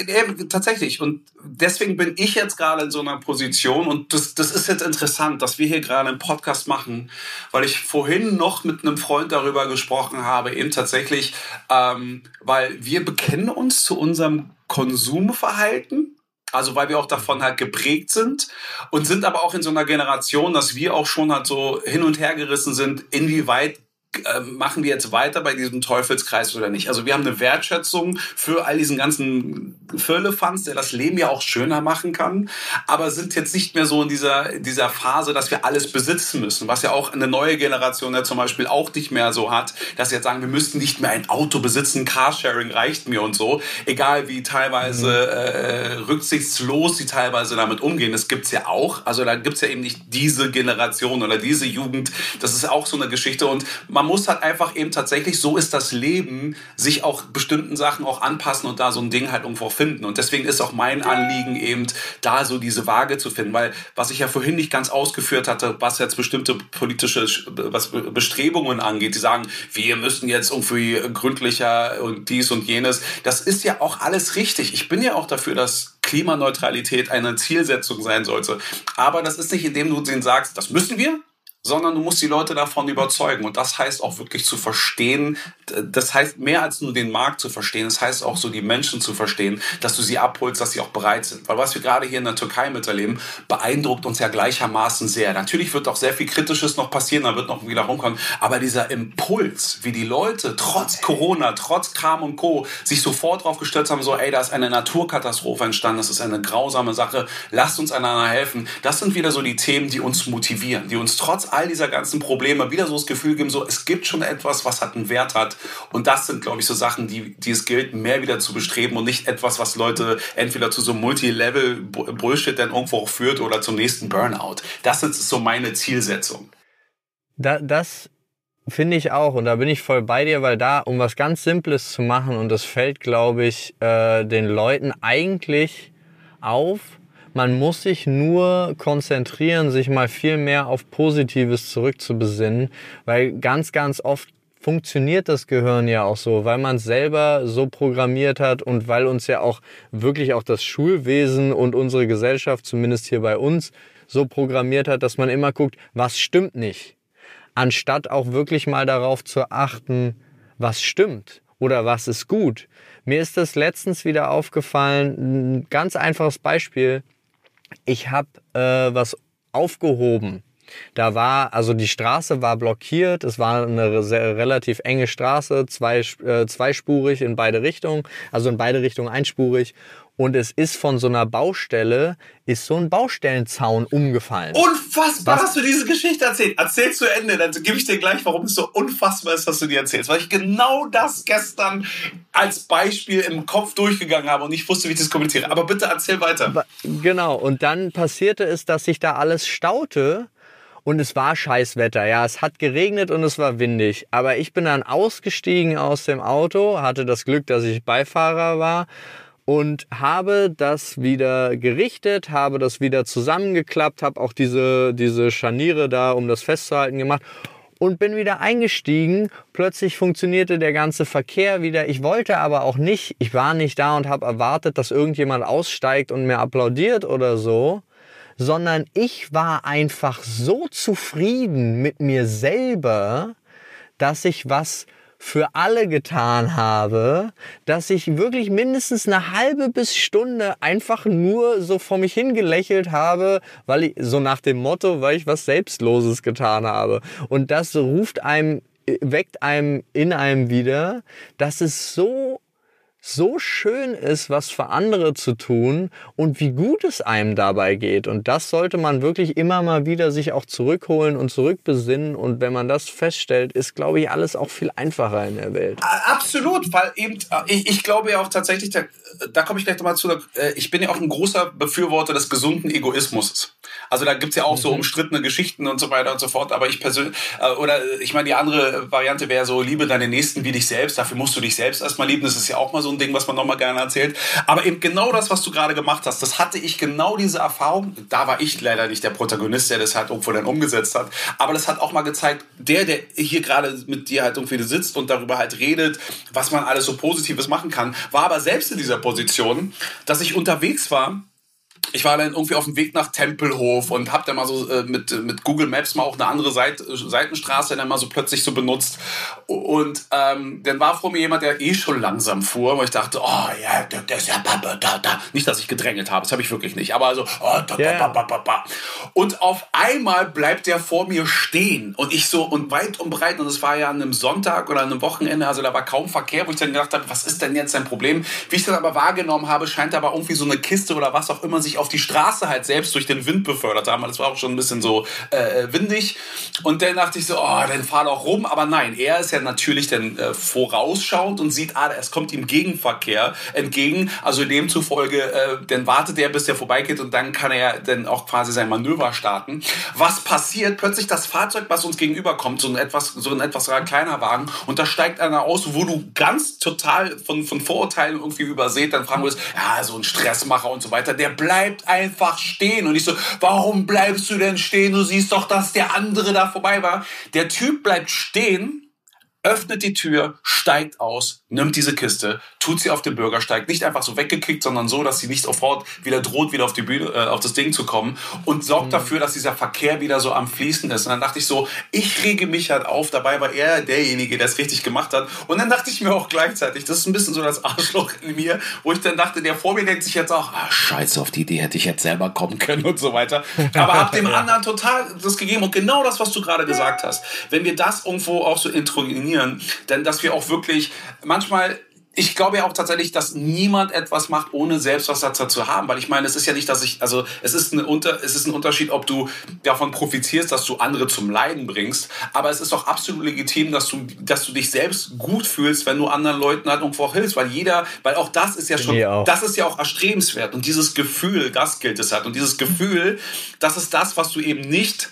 tatsächlich. Und deswegen bin ich jetzt gerade in so einer Position und das, das ist jetzt interessant, dass wir hier gerade einen Podcast machen, weil ich vorhin noch mit einem Freund darüber gesprochen habe, eben tatsächlich, ähm, weil wir bekennen uns zu unserem Konsumverhalten also weil wir auch davon halt geprägt sind und sind aber auch in so einer Generation, dass wir auch schon halt so hin und her gerissen sind, inwieweit äh, machen wir jetzt weiter bei diesem Teufelskreis oder nicht? Also wir haben eine Wertschätzung für all diesen ganzen Firlefanz, der das Leben ja auch schöner machen kann, aber sind jetzt nicht mehr so in dieser, dieser Phase, dass wir alles besitzen müssen, was ja auch eine neue Generation ja zum Beispiel auch nicht mehr so hat, dass sie jetzt sagen, wir müssten nicht mehr ein Auto besitzen, Carsharing reicht mir und so, egal wie teilweise mhm. äh, rücksichtslos sie teilweise damit umgehen, das gibt's ja auch, also da gibt's ja eben nicht diese Generation oder diese Jugend, das ist auch so eine Geschichte und man muss halt einfach eben tatsächlich, so ist das Leben, sich auch bestimmten Sachen auch anpassen und da so ein Ding halt irgendwo finden. Und deswegen ist auch mein Anliegen eben, da so diese Waage zu finden. Weil, was ich ja vorhin nicht ganz ausgeführt hatte, was jetzt bestimmte politische Bestrebungen angeht, die sagen, wir müssen jetzt irgendwie gründlicher und dies und jenes. Das ist ja auch alles richtig. Ich bin ja auch dafür, dass Klimaneutralität eine Zielsetzung sein sollte. Aber das ist nicht, indem du denen sagst, das müssen wir, sondern du musst die Leute davon überzeugen. Und das heißt auch wirklich zu verstehen, das heißt mehr als nur den Markt zu verstehen, das heißt auch so die Menschen zu verstehen, dass du sie abholst, dass sie auch bereit sind. Weil was wir gerade hier in der Türkei miterleben, beeindruckt uns ja gleichermaßen sehr. Natürlich wird auch sehr viel Kritisches noch passieren, da wird noch wieder rumkommen, aber dieser Impuls, wie die Leute trotz Corona, trotz Kram und Co. sich sofort drauf gestürzt haben, so ey, da ist eine Naturkatastrophe entstanden, das ist eine grausame Sache, lasst uns einander helfen. Das sind wieder so die Themen, die uns motivieren, die uns trotz all dieser ganzen Probleme wieder so das Gefühl geben, so es gibt schon etwas, was hat einen Wert hat. Und das sind, glaube ich, so Sachen, die, die es gilt, mehr wieder zu bestreben und nicht etwas, was Leute entweder zu so Multilevel-Bullshit dann irgendwo führt oder zum nächsten Burnout. Das ist so meine Zielsetzung. Da, das finde ich auch und da bin ich voll bei dir, weil da, um was ganz Simples zu machen und das fällt, glaube ich, äh, den Leuten eigentlich auf, man muss sich nur konzentrieren, sich mal viel mehr auf Positives zurückzubesinnen, weil ganz, ganz oft funktioniert das Gehirn ja auch so, weil man es selber so programmiert hat und weil uns ja auch wirklich auch das Schulwesen und unsere Gesellschaft, zumindest hier bei uns, so programmiert hat, dass man immer guckt, was stimmt nicht. anstatt auch wirklich mal darauf zu achten, was stimmt oder was ist gut. Mir ist das letztens wieder aufgefallen, ein ganz einfaches Beispiel. Ich habe äh, was aufgehoben. Da war, also die Straße war blockiert, es war eine sehr, relativ enge Straße, zwei, äh, zweispurig in beide Richtungen, also in beide Richtungen einspurig und es ist von so einer Baustelle, ist so ein Baustellenzaun umgefallen. Unfassbar, was? hast du diese Geschichte erzählt. Erzähl zu Ende, dann gebe ich dir gleich, warum es so unfassbar ist, dass du dir erzählst. Weil ich genau das gestern als Beispiel im Kopf durchgegangen habe und ich wusste, wie ich das kommuniziere. Aber bitte erzähl weiter. Genau, und dann passierte es, dass sich da alles staute und es war Scheißwetter. Ja, es hat geregnet und es war windig. Aber ich bin dann ausgestiegen aus dem Auto, hatte das Glück, dass ich Beifahrer war und habe das wieder gerichtet, habe das wieder zusammengeklappt, habe auch diese, diese Scharniere da, um das festzuhalten, gemacht und bin wieder eingestiegen. Plötzlich funktionierte der ganze Verkehr wieder. Ich wollte aber auch nicht, ich war nicht da und habe erwartet, dass irgendjemand aussteigt und mir applaudiert oder so, sondern ich war einfach so zufrieden mit mir selber, dass ich was für alle getan habe, dass ich wirklich mindestens eine halbe bis Stunde einfach nur so vor mich hingelächelt habe, weil ich so nach dem Motto, weil ich was Selbstloses getan habe. Und das ruft einem, weckt einem in einem wieder, dass es so so schön ist, was für andere zu tun und wie gut es einem dabei geht. Und das sollte man wirklich immer mal wieder sich auch zurückholen und zurückbesinnen. Und wenn man das feststellt, ist, glaube ich, alles auch viel einfacher in der Welt. Absolut, weil eben, äh, ich, ich glaube ja auch tatsächlich, da, da komme ich gleich nochmal zu, äh, ich bin ja auch ein großer Befürworter des gesunden Egoismus. Also da gibt's ja auch mhm. so umstrittene Geschichten und so weiter und so fort. Aber ich persönlich, äh, oder ich meine, die andere Variante wäre so, liebe deine Nächsten wie dich selbst. Dafür musst du dich selbst erstmal lieben. Das ist ja auch mal so ein ein Ding, was man nochmal gerne erzählt. Aber eben genau das, was du gerade gemacht hast, das hatte ich genau diese Erfahrung. Da war ich leider nicht der Protagonist, der das halt irgendwo dann umgesetzt hat. Aber das hat auch mal gezeigt, der, der hier gerade mit dir halt irgendwie sitzt und darüber halt redet, was man alles so Positives machen kann, war aber selbst in dieser Position, dass ich unterwegs war ich war dann irgendwie auf dem Weg nach Tempelhof und habe dann mal so äh, mit, mit Google Maps mal auch eine andere Seit Seitenstraße dann mal so plötzlich so benutzt. Und ähm, dann war vor mir jemand, der eh schon langsam fuhr, wo ich dachte, oh ja, der, ist ja da, da, da. Nicht, dass ich gedrängelt habe, das habe ich wirklich nicht, aber also, oh, da, yeah. ba, ba, ba. Und auf einmal bleibt der vor mir stehen und ich so, und weit und breit, und es war ja an einem Sonntag oder an einem Wochenende, also da war kaum Verkehr, wo ich dann gedacht habe, was ist denn jetzt sein Problem? Wie ich das aber wahrgenommen habe, scheint aber irgendwie so eine Kiste oder was auch immer sich auf die Straße halt selbst durch den Wind befördert haben. Das war auch schon ein bisschen so äh, windig. Und dann dachte ich so, oh, dann fahr doch rum. Aber nein, er ist ja natürlich dann äh, vorausschauend und sieht, ah, es kommt ihm Gegenverkehr entgegen. Also demzufolge, äh, dann wartet er, bis der vorbeigeht und dann kann er dann auch quasi sein Manöver starten. Was passiert? Plötzlich das Fahrzeug, was uns gegenüberkommt, so ein etwas, so ein etwas kleiner Wagen und da steigt einer aus, wo du ganz total von, von Vorurteilen irgendwie übersät, dann fragen wirst, ja, so ein Stressmacher und so weiter, der bleibt bleibt einfach stehen. Und ich so, warum bleibst du denn stehen? Du siehst doch, dass der andere da vorbei war. Der Typ bleibt stehen öffnet die Tür, steigt aus, nimmt diese Kiste, tut sie auf den Bürgersteig, nicht einfach so weggekickt, sondern so, dass sie nicht sofort wieder droht, wieder auf die Bühne, äh, auf das Ding zu kommen und sorgt mhm. dafür, dass dieser Verkehr wieder so am Fließen ist. Und dann dachte ich so, ich rege mich halt auf, dabei war er derjenige, der es richtig gemacht hat. Und dann dachte ich mir auch gleichzeitig, das ist ein bisschen so das Arschloch in mir, wo ich dann dachte, der vor mir denkt sich jetzt auch, ah, scheiße, auf die Idee hätte ich jetzt selber kommen können und so weiter. Aber hab dem anderen total das gegeben und genau das, was du gerade gesagt hast. Wenn wir das irgendwo auch so intronieren. Denn dass wir auch wirklich manchmal ich glaube ja auch tatsächlich, dass niemand etwas macht, ohne selbst was dazu zu haben. Weil ich meine, es ist ja nicht, dass ich, also es ist, ein Unter, es ist ein Unterschied, ob du davon profitierst, dass du andere zum Leiden bringst. Aber es ist auch absolut legitim, dass du, dass du dich selbst gut fühlst, wenn du anderen Leuten halt irgendwo auch hilfst. Weil jeder, weil auch das ist ja schon, das ist ja auch erstrebenswert. Und dieses Gefühl, das gilt es halt. Und dieses Gefühl, das ist das, was du eben nicht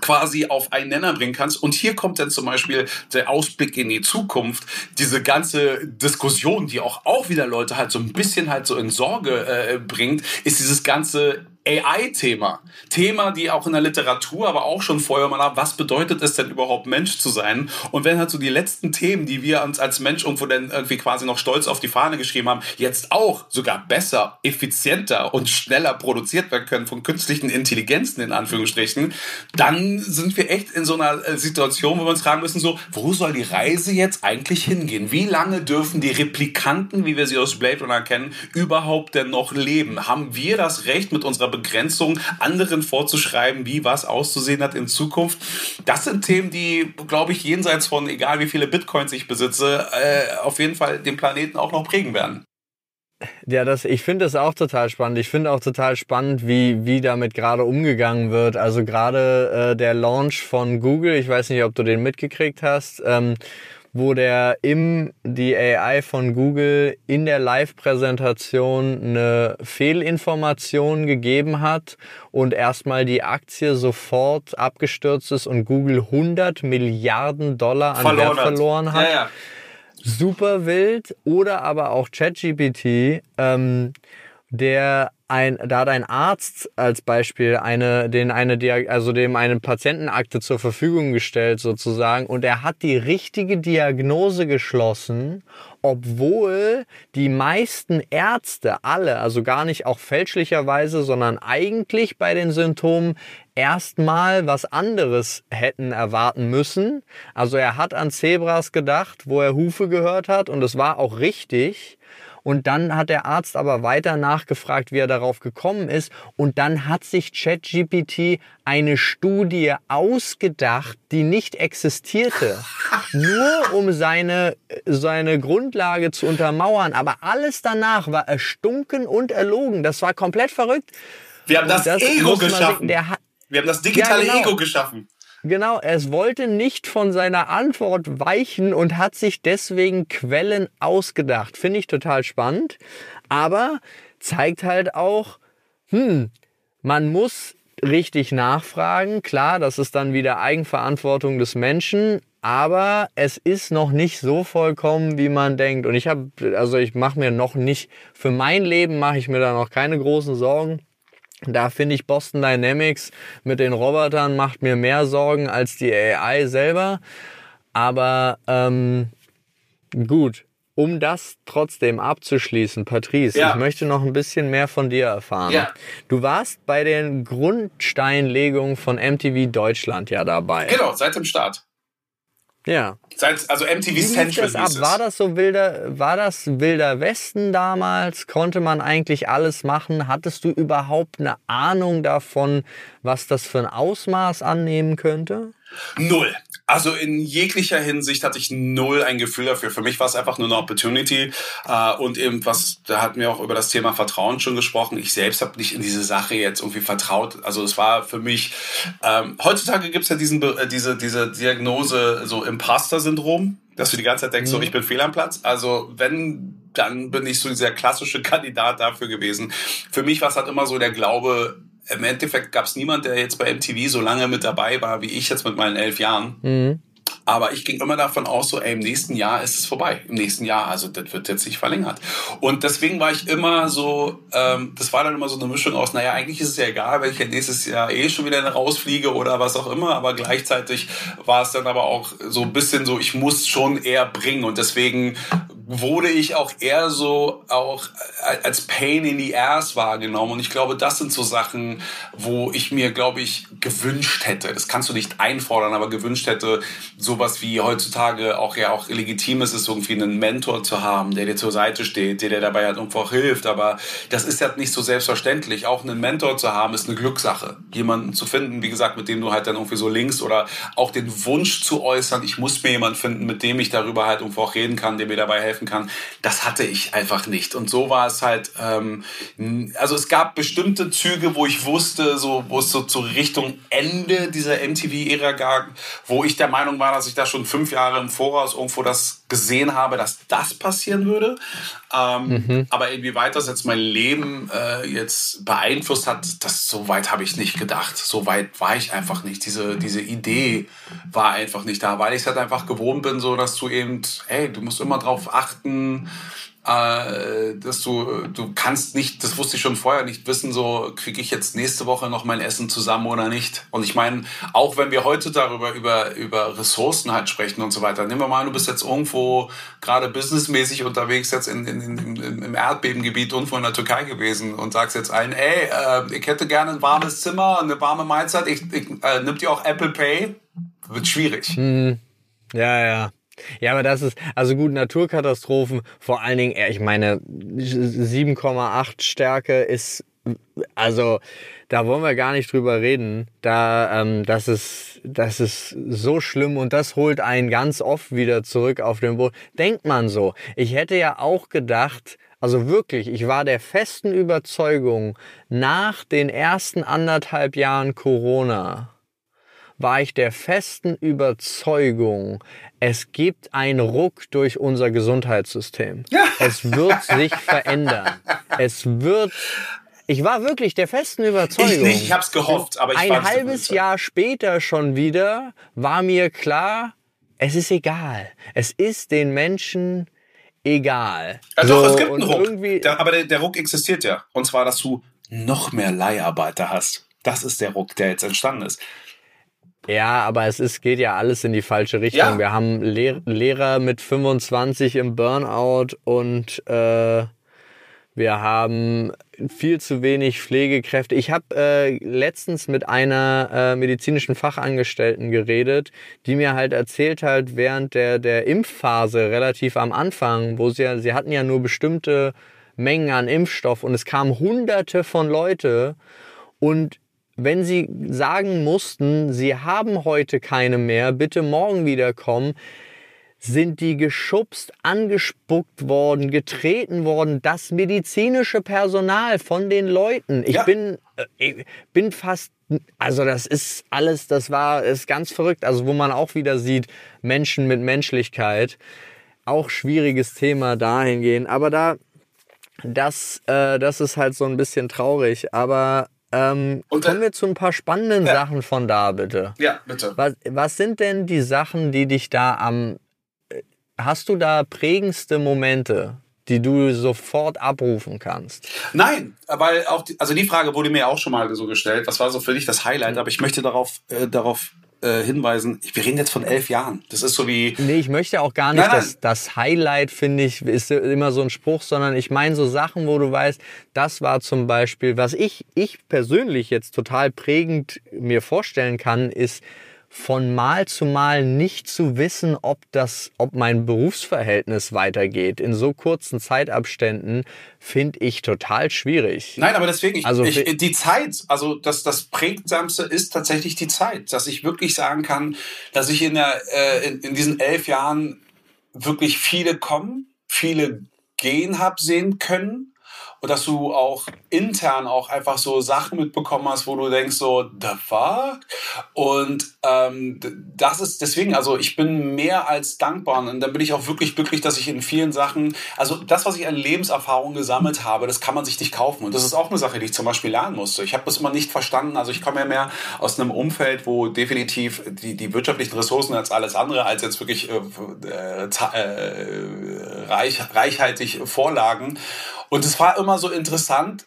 quasi auf einen Nenner bringen kannst. Und hier kommt dann zum Beispiel der Ausblick in die Zukunft, diese ganze Diskussion, die auch, auch wieder Leute halt so ein bisschen halt so in Sorge äh, bringt, ist dieses ganze AI-Thema. Thema, die auch in der Literatur, aber auch schon vorher mal was bedeutet es denn überhaupt Mensch zu sein? Und wenn halt so die letzten Themen, die wir uns als Mensch irgendwo dann irgendwie quasi noch stolz auf die Fahne geschrieben haben, jetzt auch sogar besser, effizienter und schneller produziert werden können von künstlichen Intelligenzen in Anführungsstrichen, dann sind wir echt in so einer äh, Situation, wo wir uns fragen müssen, so, wo soll die Reise jetzt eigentlich hingehen? Wie lange dürfen die Replikanten, wie wir sie aus Blade Runner kennen, überhaupt denn noch leben? Haben wir das Recht mit unserer Begrenzung anderen vorzuschreiben, wie was auszusehen hat in Zukunft. Das sind Themen, die, glaube ich, jenseits von egal wie viele Bitcoins ich besitze, äh, auf jeden Fall den Planeten auch noch prägen werden. Ja, das, ich finde das auch total spannend. Ich finde auch total spannend, wie, wie damit gerade umgegangen wird. Also gerade äh, der Launch von Google, ich weiß nicht, ob du den mitgekriegt hast, ähm, wo der im die AI von Google in der Live-Präsentation eine Fehlinformation gegeben hat und erstmal die Aktie sofort abgestürzt ist und Google 100 Milliarden Dollar an verloren Wert verloren hat. Ja, ja. Super wild. Oder aber auch ChatGPT, ähm, der ein, da hat ein Arzt als Beispiel eine, den eine, also dem eine Patientenakte zur Verfügung gestellt sozusagen und er hat die richtige Diagnose geschlossen, obwohl die meisten Ärzte alle, also gar nicht auch fälschlicherweise, sondern eigentlich bei den Symptomen erstmal was anderes hätten erwarten müssen. Also er hat an Zebras gedacht, wo er Hufe gehört hat und es war auch richtig. Und dann hat der Arzt aber weiter nachgefragt, wie er darauf gekommen ist. Und dann hat sich ChatGPT eine Studie ausgedacht, die nicht existierte. Nur um seine, seine Grundlage zu untermauern. Aber alles danach war erstunken und erlogen. Das war komplett verrückt. Wir haben das, das Ego geschaffen. Wir haben das digitale ja, genau. Ego geschaffen. Genau, es wollte nicht von seiner Antwort weichen und hat sich deswegen Quellen ausgedacht. Finde ich total spannend, aber zeigt halt auch, hm, man muss richtig nachfragen. Klar, das ist dann wieder Eigenverantwortung des Menschen, aber es ist noch nicht so vollkommen, wie man denkt. Und ich habe, also ich mache mir noch nicht, für mein Leben mache ich mir da noch keine großen Sorgen. Da finde ich Boston Dynamics mit den Robotern macht mir mehr Sorgen als die AI selber. Aber ähm, gut, um das trotzdem abzuschließen, Patrice, ja. ich möchte noch ein bisschen mehr von dir erfahren. Ja. Du warst bei den Grundsteinlegungen von MTV Deutschland ja dabei. Genau, seit dem Start. Ja. Also MTV Wie Central. Das ab? War das so wilder, war das wilder Westen damals? Konnte man eigentlich alles machen? Hattest du überhaupt eine Ahnung davon, was das für ein Ausmaß annehmen könnte? Null. Also in jeglicher Hinsicht hatte ich null ein Gefühl dafür. Für mich war es einfach nur eine Opportunity äh, und eben was, da hatten wir auch über das Thema Vertrauen schon gesprochen. Ich selbst habe nicht in diese Sache jetzt irgendwie vertraut. Also es war für mich, ähm, heutzutage gibt es ja diesen, äh, diese, diese Diagnose, so Imposter-Syndrom, dass du die ganze Zeit denkst, mhm. so ich bin fehl am Platz. Also wenn, dann bin ich so dieser klassische Kandidat dafür gewesen. Für mich war es halt immer so der Glaube, im Endeffekt gab es niemand, der jetzt bei MTV so lange mit dabei war wie ich jetzt mit meinen elf Jahren. Mhm. Aber ich ging immer davon aus, so, ey, im nächsten Jahr ist es vorbei. Im nächsten Jahr, also das wird jetzt nicht verlängert. Und deswegen war ich immer so, ähm, das war dann immer so eine Mischung aus, naja, eigentlich ist es ja egal, wenn ich ja nächstes Jahr eh schon wieder rausfliege oder was auch immer. Aber gleichzeitig war es dann aber auch so ein bisschen so, ich muss schon eher bringen. Und deswegen wurde ich auch eher so auch als Pain in the Ass wahrgenommen. Und ich glaube, das sind so Sachen, wo ich mir, glaube ich, gewünscht hätte. Das kannst du nicht einfordern, aber gewünscht hätte, sowas wie heutzutage auch ja auch legitim ist, ist irgendwie einen Mentor zu haben, der dir zur Seite steht, der dir dabei halt irgendwo auch hilft. Aber das ist halt nicht so selbstverständlich. Auch einen Mentor zu haben, ist eine Glückssache. Jemanden zu finden, wie gesagt, mit dem du halt dann irgendwie so linkst oder auch den Wunsch zu äußern, ich muss mir jemanden finden, mit dem ich darüber halt irgendwo auch reden kann, der mir dabei helfen kann. Das hatte ich einfach nicht. Und so war es halt, ähm, also es gab bestimmte Züge, wo ich wusste, so, wo es so zur Richtung Ende dieser MTV-Ära gab, wo ich der Meinung war, dass ich da schon fünf Jahre im Voraus irgendwo das gesehen habe, dass das passieren würde. Ähm, mhm. Aber inwieweit das jetzt mein Leben äh, jetzt beeinflusst hat, das so weit habe ich nicht gedacht. So weit war ich einfach nicht. Diese, diese Idee war einfach nicht da, weil ich es halt einfach gewohnt bin, so dass du eben, hey, du musst immer darauf achten, äh, dass du, du kannst nicht, das wusste ich schon vorher, nicht wissen, so kriege ich jetzt nächste Woche noch mein Essen zusammen oder nicht. Und ich meine, auch wenn wir heute darüber über, über Ressourcen halt sprechen und so weiter, nehmen wir mal, du bist jetzt irgendwo gerade businessmäßig unterwegs, jetzt in, in, in, im Erdbebengebiet irgendwo in der Türkei gewesen und sagst jetzt allen, ey, äh, ich hätte gerne ein warmes Zimmer, eine warme Mahlzeit, ich, ich, äh, nimmt ihr auch Apple Pay? Wird schwierig. Hm. Ja, ja. Ja, aber das ist, also gut, Naturkatastrophen, vor allen Dingen, ich meine, 7,8 Stärke ist, also da wollen wir gar nicht drüber reden. Da, ähm, das ist, das ist so schlimm und das holt einen ganz oft wieder zurück auf den Boden. Denkt man so. Ich hätte ja auch gedacht, also wirklich, ich war der festen Überzeugung, nach den ersten anderthalb Jahren Corona, war ich der festen Überzeugung, es gibt einen Ruck durch unser Gesundheitssystem. Es wird sich verändern. Es wird ich war wirklich der festen Überzeugung. Ich nicht, ich hab's gehofft, aber ich Ein halbes Jahr später schon wieder war mir klar, es ist egal. Es ist den Menschen egal. Ja, so, doch, es gibt einen Ruck. Der, aber der, der Ruck existiert ja. Und zwar, dass du noch mehr Leiharbeiter hast. Das ist der Ruck, der jetzt entstanden ist. Ja, aber es ist, geht ja alles in die falsche Richtung. Ja. Wir haben Lehr Lehrer mit 25 im Burnout und äh, wir haben viel zu wenig Pflegekräfte. Ich habe äh, letztens mit einer äh, medizinischen Fachangestellten geredet, die mir halt erzählt hat, während der, der Impfphase relativ am Anfang, wo sie, sie hatten ja nur bestimmte Mengen an Impfstoff und es kamen hunderte von Leute und wenn Sie sagen mussten, Sie haben heute keine mehr, bitte morgen wiederkommen, sind die geschubst, angespuckt worden, getreten worden, das medizinische Personal von den Leuten. Ich ja. bin, äh, ich bin fast, also das ist alles, das war, ist ganz verrückt. Also wo man auch wieder sieht, Menschen mit Menschlichkeit. Auch schwieriges Thema dahingehend. Aber da, das, äh, das ist halt so ein bisschen traurig. Aber ähm, und kommen wir zu ein paar spannenden ja. Sachen von da, bitte. Ja, bitte. Was, was sind denn die Sachen, die dich da am. Äh, hast du da prägendste Momente, die du sofort abrufen kannst? Nein, weil auch, die, also die Frage wurde mir auch schon mal so gestellt. Was war so für dich das Highlight? Aber ich möchte darauf, äh, darauf äh, hinweisen, wir reden jetzt von elf Jahren. Das ist so wie. Nee, ich möchte auch gar nicht, nein, nein. dass das Highlight, finde ich, ist immer so ein Spruch, sondern ich meine so Sachen, wo du weißt, das war zum Beispiel, was ich, ich persönlich jetzt total prägend mir vorstellen kann, ist, von Mal zu Mal nicht zu wissen, ob das, ob mein Berufsverhältnis weitergeht in so kurzen Zeitabständen, finde ich total schwierig. Nein, aber deswegen, ich, also ich, die Zeit, also das, das prägsamste ist tatsächlich die Zeit, dass ich wirklich sagen kann, dass ich in, der, äh, in, in diesen elf Jahren wirklich viele kommen, viele gehen hab sehen können und dass du auch intern auch einfach so Sachen mitbekommen hast, wo du denkst so, the fuck? Und ähm, das ist deswegen, also ich bin mehr als dankbar und dann bin ich auch wirklich glücklich, dass ich in vielen Sachen, also das, was ich an Lebenserfahrung gesammelt habe, das kann man sich nicht kaufen und das ist auch eine Sache, die ich zum Beispiel lernen musste. Ich habe das immer nicht verstanden, also ich komme ja mehr aus einem Umfeld, wo definitiv die, die wirtschaftlichen Ressourcen als alles andere als jetzt wirklich äh, äh, äh reich, reichhaltig vorlagen und es war immer so interessant,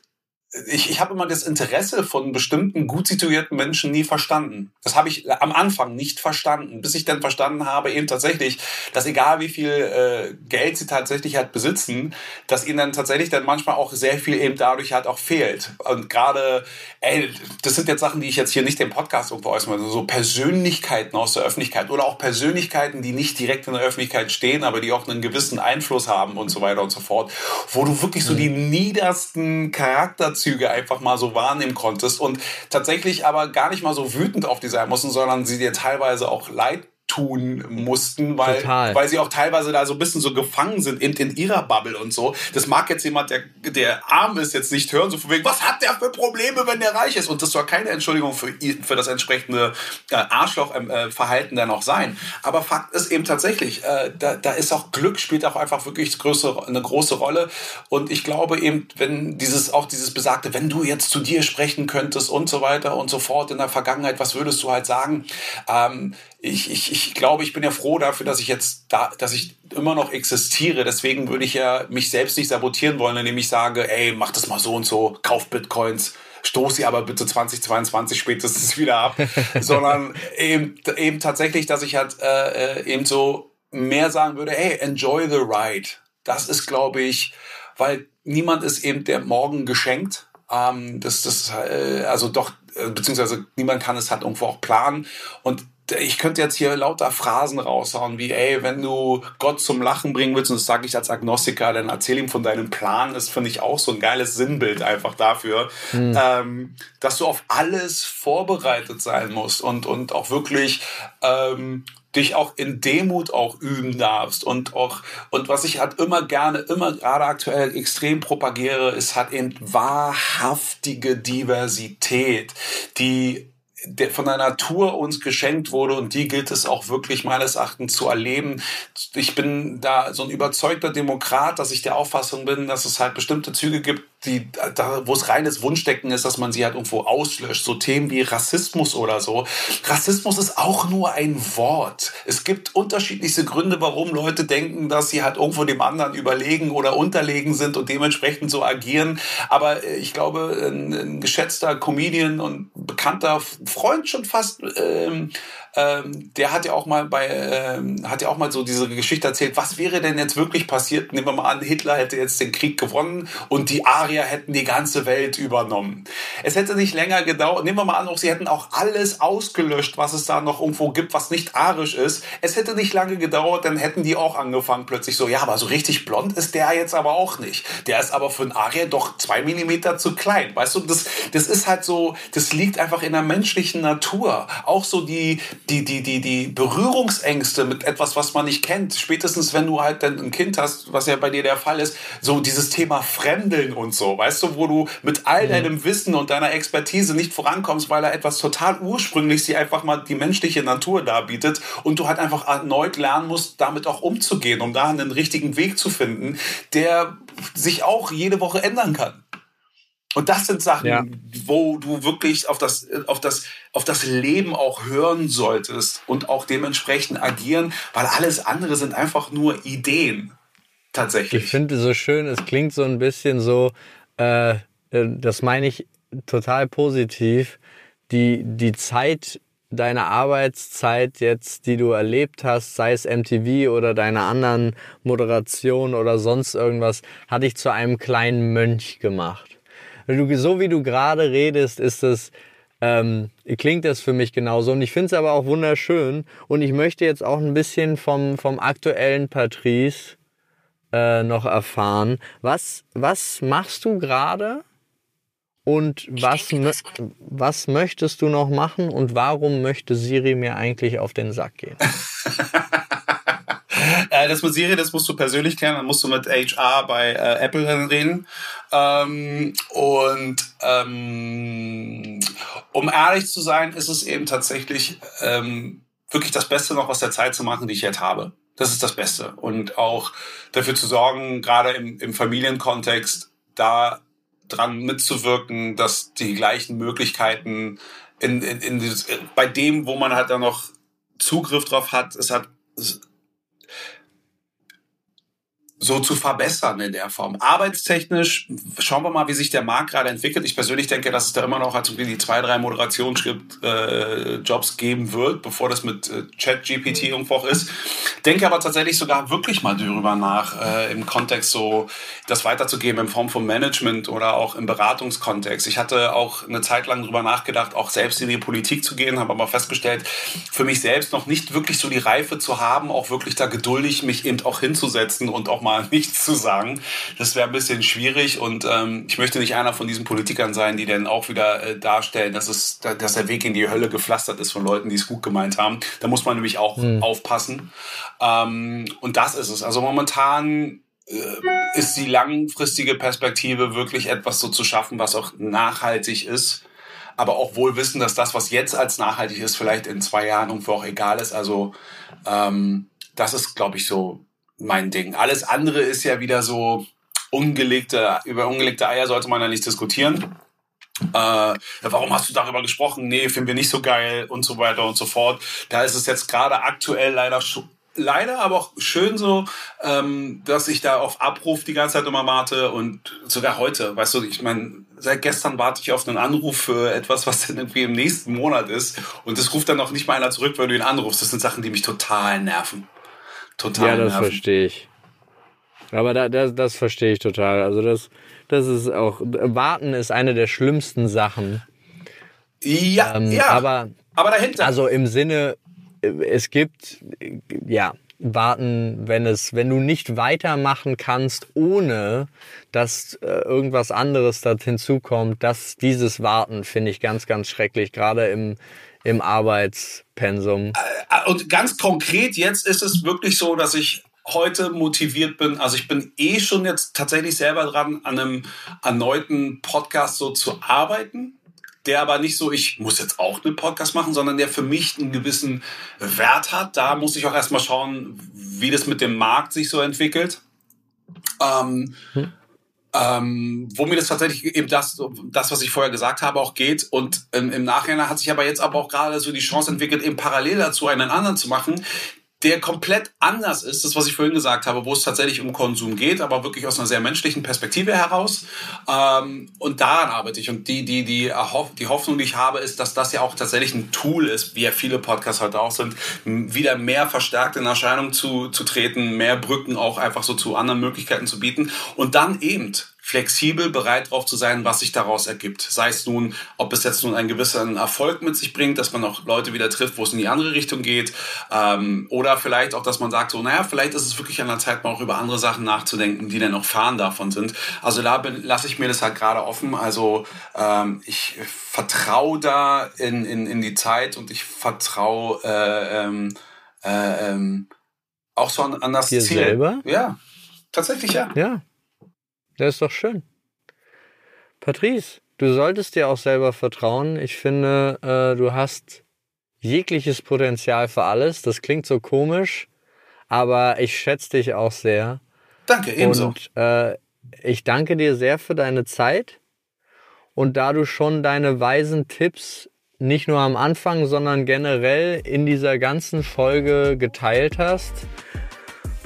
ich, ich habe immer das Interesse von bestimmten gut situierten Menschen nie verstanden. Das habe ich am Anfang nicht verstanden, bis ich dann verstanden habe, eben tatsächlich, dass egal wie viel äh, Geld sie tatsächlich halt besitzen, dass ihnen dann tatsächlich dann manchmal auch sehr viel eben dadurch halt auch fehlt. Und gerade, ey, das sind jetzt Sachen, die ich jetzt hier nicht im Podcast irgendwo äußere, also so Persönlichkeiten aus der Öffentlichkeit oder auch Persönlichkeiten, die nicht direkt in der Öffentlichkeit stehen, aber die auch einen gewissen Einfluss haben und so weiter und so fort, wo du wirklich so mhm. die niedersten Charakter Charakterzüge einfach mal so wahrnehmen konntest und tatsächlich aber gar nicht mal so wütend auf die sein mussten, sondern sie dir teilweise auch leid tun mussten, weil, weil sie auch teilweise da so ein bisschen so gefangen sind in, in ihrer Bubble und so. Das mag jetzt jemand, der, der arm ist, jetzt nicht hören, so von wegen, was hat der für Probleme, wenn der reich ist? Und das soll keine Entschuldigung für, für das entsprechende äh, Arschlochverhalten dann auch sein. Aber Fakt ist eben tatsächlich, äh, da, da ist auch Glück spielt auch einfach wirklich größere, eine große Rolle. Und ich glaube eben, wenn dieses, auch dieses besagte, wenn du jetzt zu dir sprechen könntest und so weiter und so fort in der Vergangenheit, was würdest du halt sagen? Ähm, ich, ich, ich glaube, ich bin ja froh dafür, dass ich jetzt da, dass ich immer noch existiere. Deswegen würde ich ja mich selbst nicht sabotieren wollen, indem ich sage, ey, mach das mal so und so, kauf Bitcoins, stoß sie aber bitte 2022 spätestens wieder ab, sondern eben, eben tatsächlich, dass ich halt äh, äh, eben so mehr sagen würde, hey, enjoy the ride. Das ist, glaube ich, weil niemand ist eben der Morgen geschenkt. Ähm, das, das, äh, also doch, äh, beziehungsweise niemand kann es halt irgendwo auch planen. Und ich könnte jetzt hier lauter Phrasen raushauen, wie, ey, wenn du Gott zum Lachen bringen willst, und das sage ich als Agnostiker, dann erzähl ihm von deinem Plan. Das finde ich auch so ein geiles Sinnbild einfach dafür, mhm. ähm, dass du auf alles vorbereitet sein musst und, und auch wirklich ähm, dich auch in Demut auch üben darfst und auch und was ich halt immer gerne immer gerade aktuell extrem propagiere ist halt eben wahrhaftige Diversität die der von der Natur uns geschenkt wurde und die gilt es auch wirklich meines Erachtens zu erleben. Ich bin da so ein überzeugter Demokrat, dass ich der Auffassung bin, dass es halt bestimmte Züge gibt, die, da, wo es reines Wunschdecken ist, dass man sie halt irgendwo auslöscht. So Themen wie Rassismus oder so. Rassismus ist auch nur ein Wort. Es gibt unterschiedlichste Gründe, warum Leute denken, dass sie halt irgendwo dem anderen überlegen oder unterlegen sind und dementsprechend so agieren. Aber äh, ich glaube, ein, ein geschätzter Comedian und bekannter Freund schon fast, ähm, ähm, der hat ja auch mal bei, ähm, hat ja auch mal so diese Geschichte erzählt, was wäre denn jetzt wirklich passiert? Nehmen wir mal an, Hitler hätte jetzt den Krieg gewonnen und die Arier hätten die ganze Welt übernommen. Es hätte nicht länger gedauert, nehmen wir mal an, auch sie hätten auch alles ausgelöscht, was es da noch irgendwo gibt, was nicht arisch ist. Es hätte nicht lange gedauert, dann hätten die auch angefangen plötzlich so, ja, aber so richtig blond ist der jetzt aber auch nicht. Der ist aber für einen Arier doch zwei Millimeter zu klein. Weißt du, das, das ist halt so, das liegt einfach in der menschlichen Natur. Auch so die, die, die, die, die Berührungsängste mit etwas, was man nicht kennt. Spätestens, wenn du halt dann ein Kind hast, was ja bei dir der Fall ist, so dieses Thema Fremdeln und so, weißt du, wo du mit all mhm. deinem Wissen und deiner Expertise nicht vorankommst, weil er etwas total ursprünglich sie einfach mal die menschliche Natur darbietet und du halt einfach erneut lernen musst, damit auch umzugehen, um da einen richtigen Weg zu finden, der sich auch jede Woche ändern kann. Und das sind Sachen, ja. wo du wirklich auf das, auf, das, auf das Leben auch hören solltest und auch dementsprechend agieren, weil alles andere sind einfach nur Ideen. Tatsächlich. Ich finde so schön, es klingt so ein bisschen so, äh, äh, das meine ich total positiv, die, die Zeit deine Arbeitszeit jetzt, die du erlebt hast, sei es MTV oder deine anderen Moderationen oder sonst irgendwas, hat dich zu einem kleinen Mönch gemacht du, so wie du gerade redest, ist es, ähm, klingt das für mich genauso. Und ich finde es aber auch wunderschön. Und ich möchte jetzt auch ein bisschen vom, vom aktuellen Patrice äh, noch erfahren. Was, was machst du gerade? Und was, was möchtest du noch machen? Und warum möchte Siri mir eigentlich auf den Sack gehen? Das mit Siri, das musst du persönlich klären, dann musst du mit HR bei äh, Apple reden. Ähm, und ähm, um ehrlich zu sein, ist es eben tatsächlich ähm, wirklich das Beste noch aus der Zeit zu machen, die ich jetzt habe. Das ist das Beste. Und auch dafür zu sorgen, gerade im, im Familienkontext, da dran mitzuwirken, dass die gleichen Möglichkeiten in, in, in dieses, bei dem, wo man halt da noch Zugriff drauf hat, es hat so zu verbessern in der Form. Arbeitstechnisch schauen wir mal, wie sich der Markt gerade entwickelt. Ich persönlich denke, dass es da immer noch halt die zwei, drei Moderationsjobs äh, geben wird, bevor das mit äh, Chat-GPT irgendwo ist. Denke aber tatsächlich sogar wirklich mal darüber nach, äh, im Kontext so das weiterzugeben in Form von Management oder auch im Beratungskontext. Ich hatte auch eine Zeit lang darüber nachgedacht, auch selbst in die Politik zu gehen, habe aber festgestellt, für mich selbst noch nicht wirklich so die Reife zu haben, auch wirklich da geduldig mich eben auch hinzusetzen und auch mal mal nichts zu sagen. Das wäre ein bisschen schwierig und ähm, ich möchte nicht einer von diesen Politikern sein, die dann auch wieder äh, darstellen, dass, es, dass der Weg in die Hölle gepflastert ist von Leuten, die es gut gemeint haben. Da muss man nämlich auch mhm. aufpassen. Ähm, und das ist es. Also momentan äh, ist die langfristige Perspektive wirklich etwas so zu schaffen, was auch nachhaltig ist aber auch wohl wissen, dass das, was jetzt als nachhaltig ist, vielleicht in zwei Jahren irgendwo auch egal ist. Also ähm, das ist, glaube ich, so mein Ding. Alles andere ist ja wieder so ungelegte, über ungelegte Eier sollte man ja nicht diskutieren. äh, warum hast du darüber gesprochen? Nee, finden wir nicht so geil und so weiter und so fort. Da ist es jetzt gerade aktuell leider schon leider aber auch schön so, ähm, dass ich da auf Abruf die ganze Zeit immer warte und sogar heute, weißt du, ich meine, seit gestern warte ich auf einen Anruf für etwas, was dann irgendwie im nächsten Monat ist und es ruft dann noch nicht mal einer zurück, weil du ihn anrufst. Das sind Sachen, die mich total nerven. Total Ja, das nerven. verstehe ich. Aber da, das, das verstehe ich total. Also das, das ist auch, warten ist eine der schlimmsten Sachen. Ja, ähm, ja. Aber, aber dahinter. Also im Sinne, es gibt, ja, warten, wenn es, wenn du nicht weitermachen kannst, ohne dass äh, irgendwas anderes da hinzukommt, dass dieses Warten finde ich ganz, ganz schrecklich, gerade im, im Arbeitspensum. Äh, und ganz konkret jetzt ist es wirklich so, dass ich heute motiviert bin. Also ich bin eh schon jetzt tatsächlich selber dran, an einem erneuten Podcast so zu arbeiten der aber nicht so, ich muss jetzt auch einen Podcast machen, sondern der für mich einen gewissen Wert hat. Da muss ich auch erstmal schauen, wie das mit dem Markt sich so entwickelt. Ähm, hm. Ähm, wo mir das tatsächlich eben das, das, was ich vorher gesagt habe, auch geht. Und im, im Nachhinein hat sich aber jetzt aber auch gerade so die Chance entwickelt, eben parallel dazu einen anderen zu machen, der komplett anders ist, das was ich vorhin gesagt habe, wo es tatsächlich um Konsum geht, aber wirklich aus einer sehr menschlichen Perspektive heraus. Ähm, und daran arbeite ich. Und die, die, die, die Hoffnung, die ich habe, ist, dass das ja auch tatsächlich ein Tool ist, wie ja viele Podcasts heute auch sind, wieder mehr verstärkt in Erscheinung zu, zu treten, mehr Brücken auch einfach so zu anderen Möglichkeiten zu bieten und dann eben flexibel bereit darauf zu sein, was sich daraus ergibt. Sei es nun, ob es jetzt nun einen gewissen Erfolg mit sich bringt, dass man auch Leute wieder trifft, wo es in die andere Richtung geht, ähm, oder vielleicht auch, dass man sagt, so, naja, vielleicht ist es wirklich an der Zeit, mal auch über andere Sachen nachzudenken, die dann auch Fahnen davon sind. Also da lasse ich mir das halt gerade offen. Also ähm, ich vertraue da in, in, in die Zeit und ich vertraue äh, ähm, äh, ähm, auch so an, an das Dir Ziel. selber? Ja, tatsächlich ja. Ja, das ist doch schön. Patrice, du solltest dir auch selber vertrauen. Ich finde, äh, du hast jegliches Potenzial für alles. Das klingt so komisch, aber ich schätze dich auch sehr. Danke, ebenso. Und äh, ich danke dir sehr für deine Zeit. Und da du schon deine weisen Tipps nicht nur am Anfang, sondern generell in dieser ganzen Folge geteilt hast,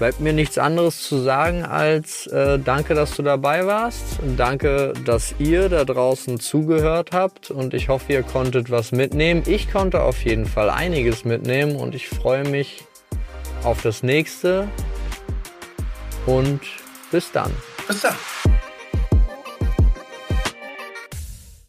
bleibt mir nichts anderes zu sagen als äh, danke, dass du dabei warst. Danke, dass ihr da draußen zugehört habt und ich hoffe, ihr konntet was mitnehmen. Ich konnte auf jeden Fall einiges mitnehmen und ich freue mich auf das nächste und bis dann. Bis dann.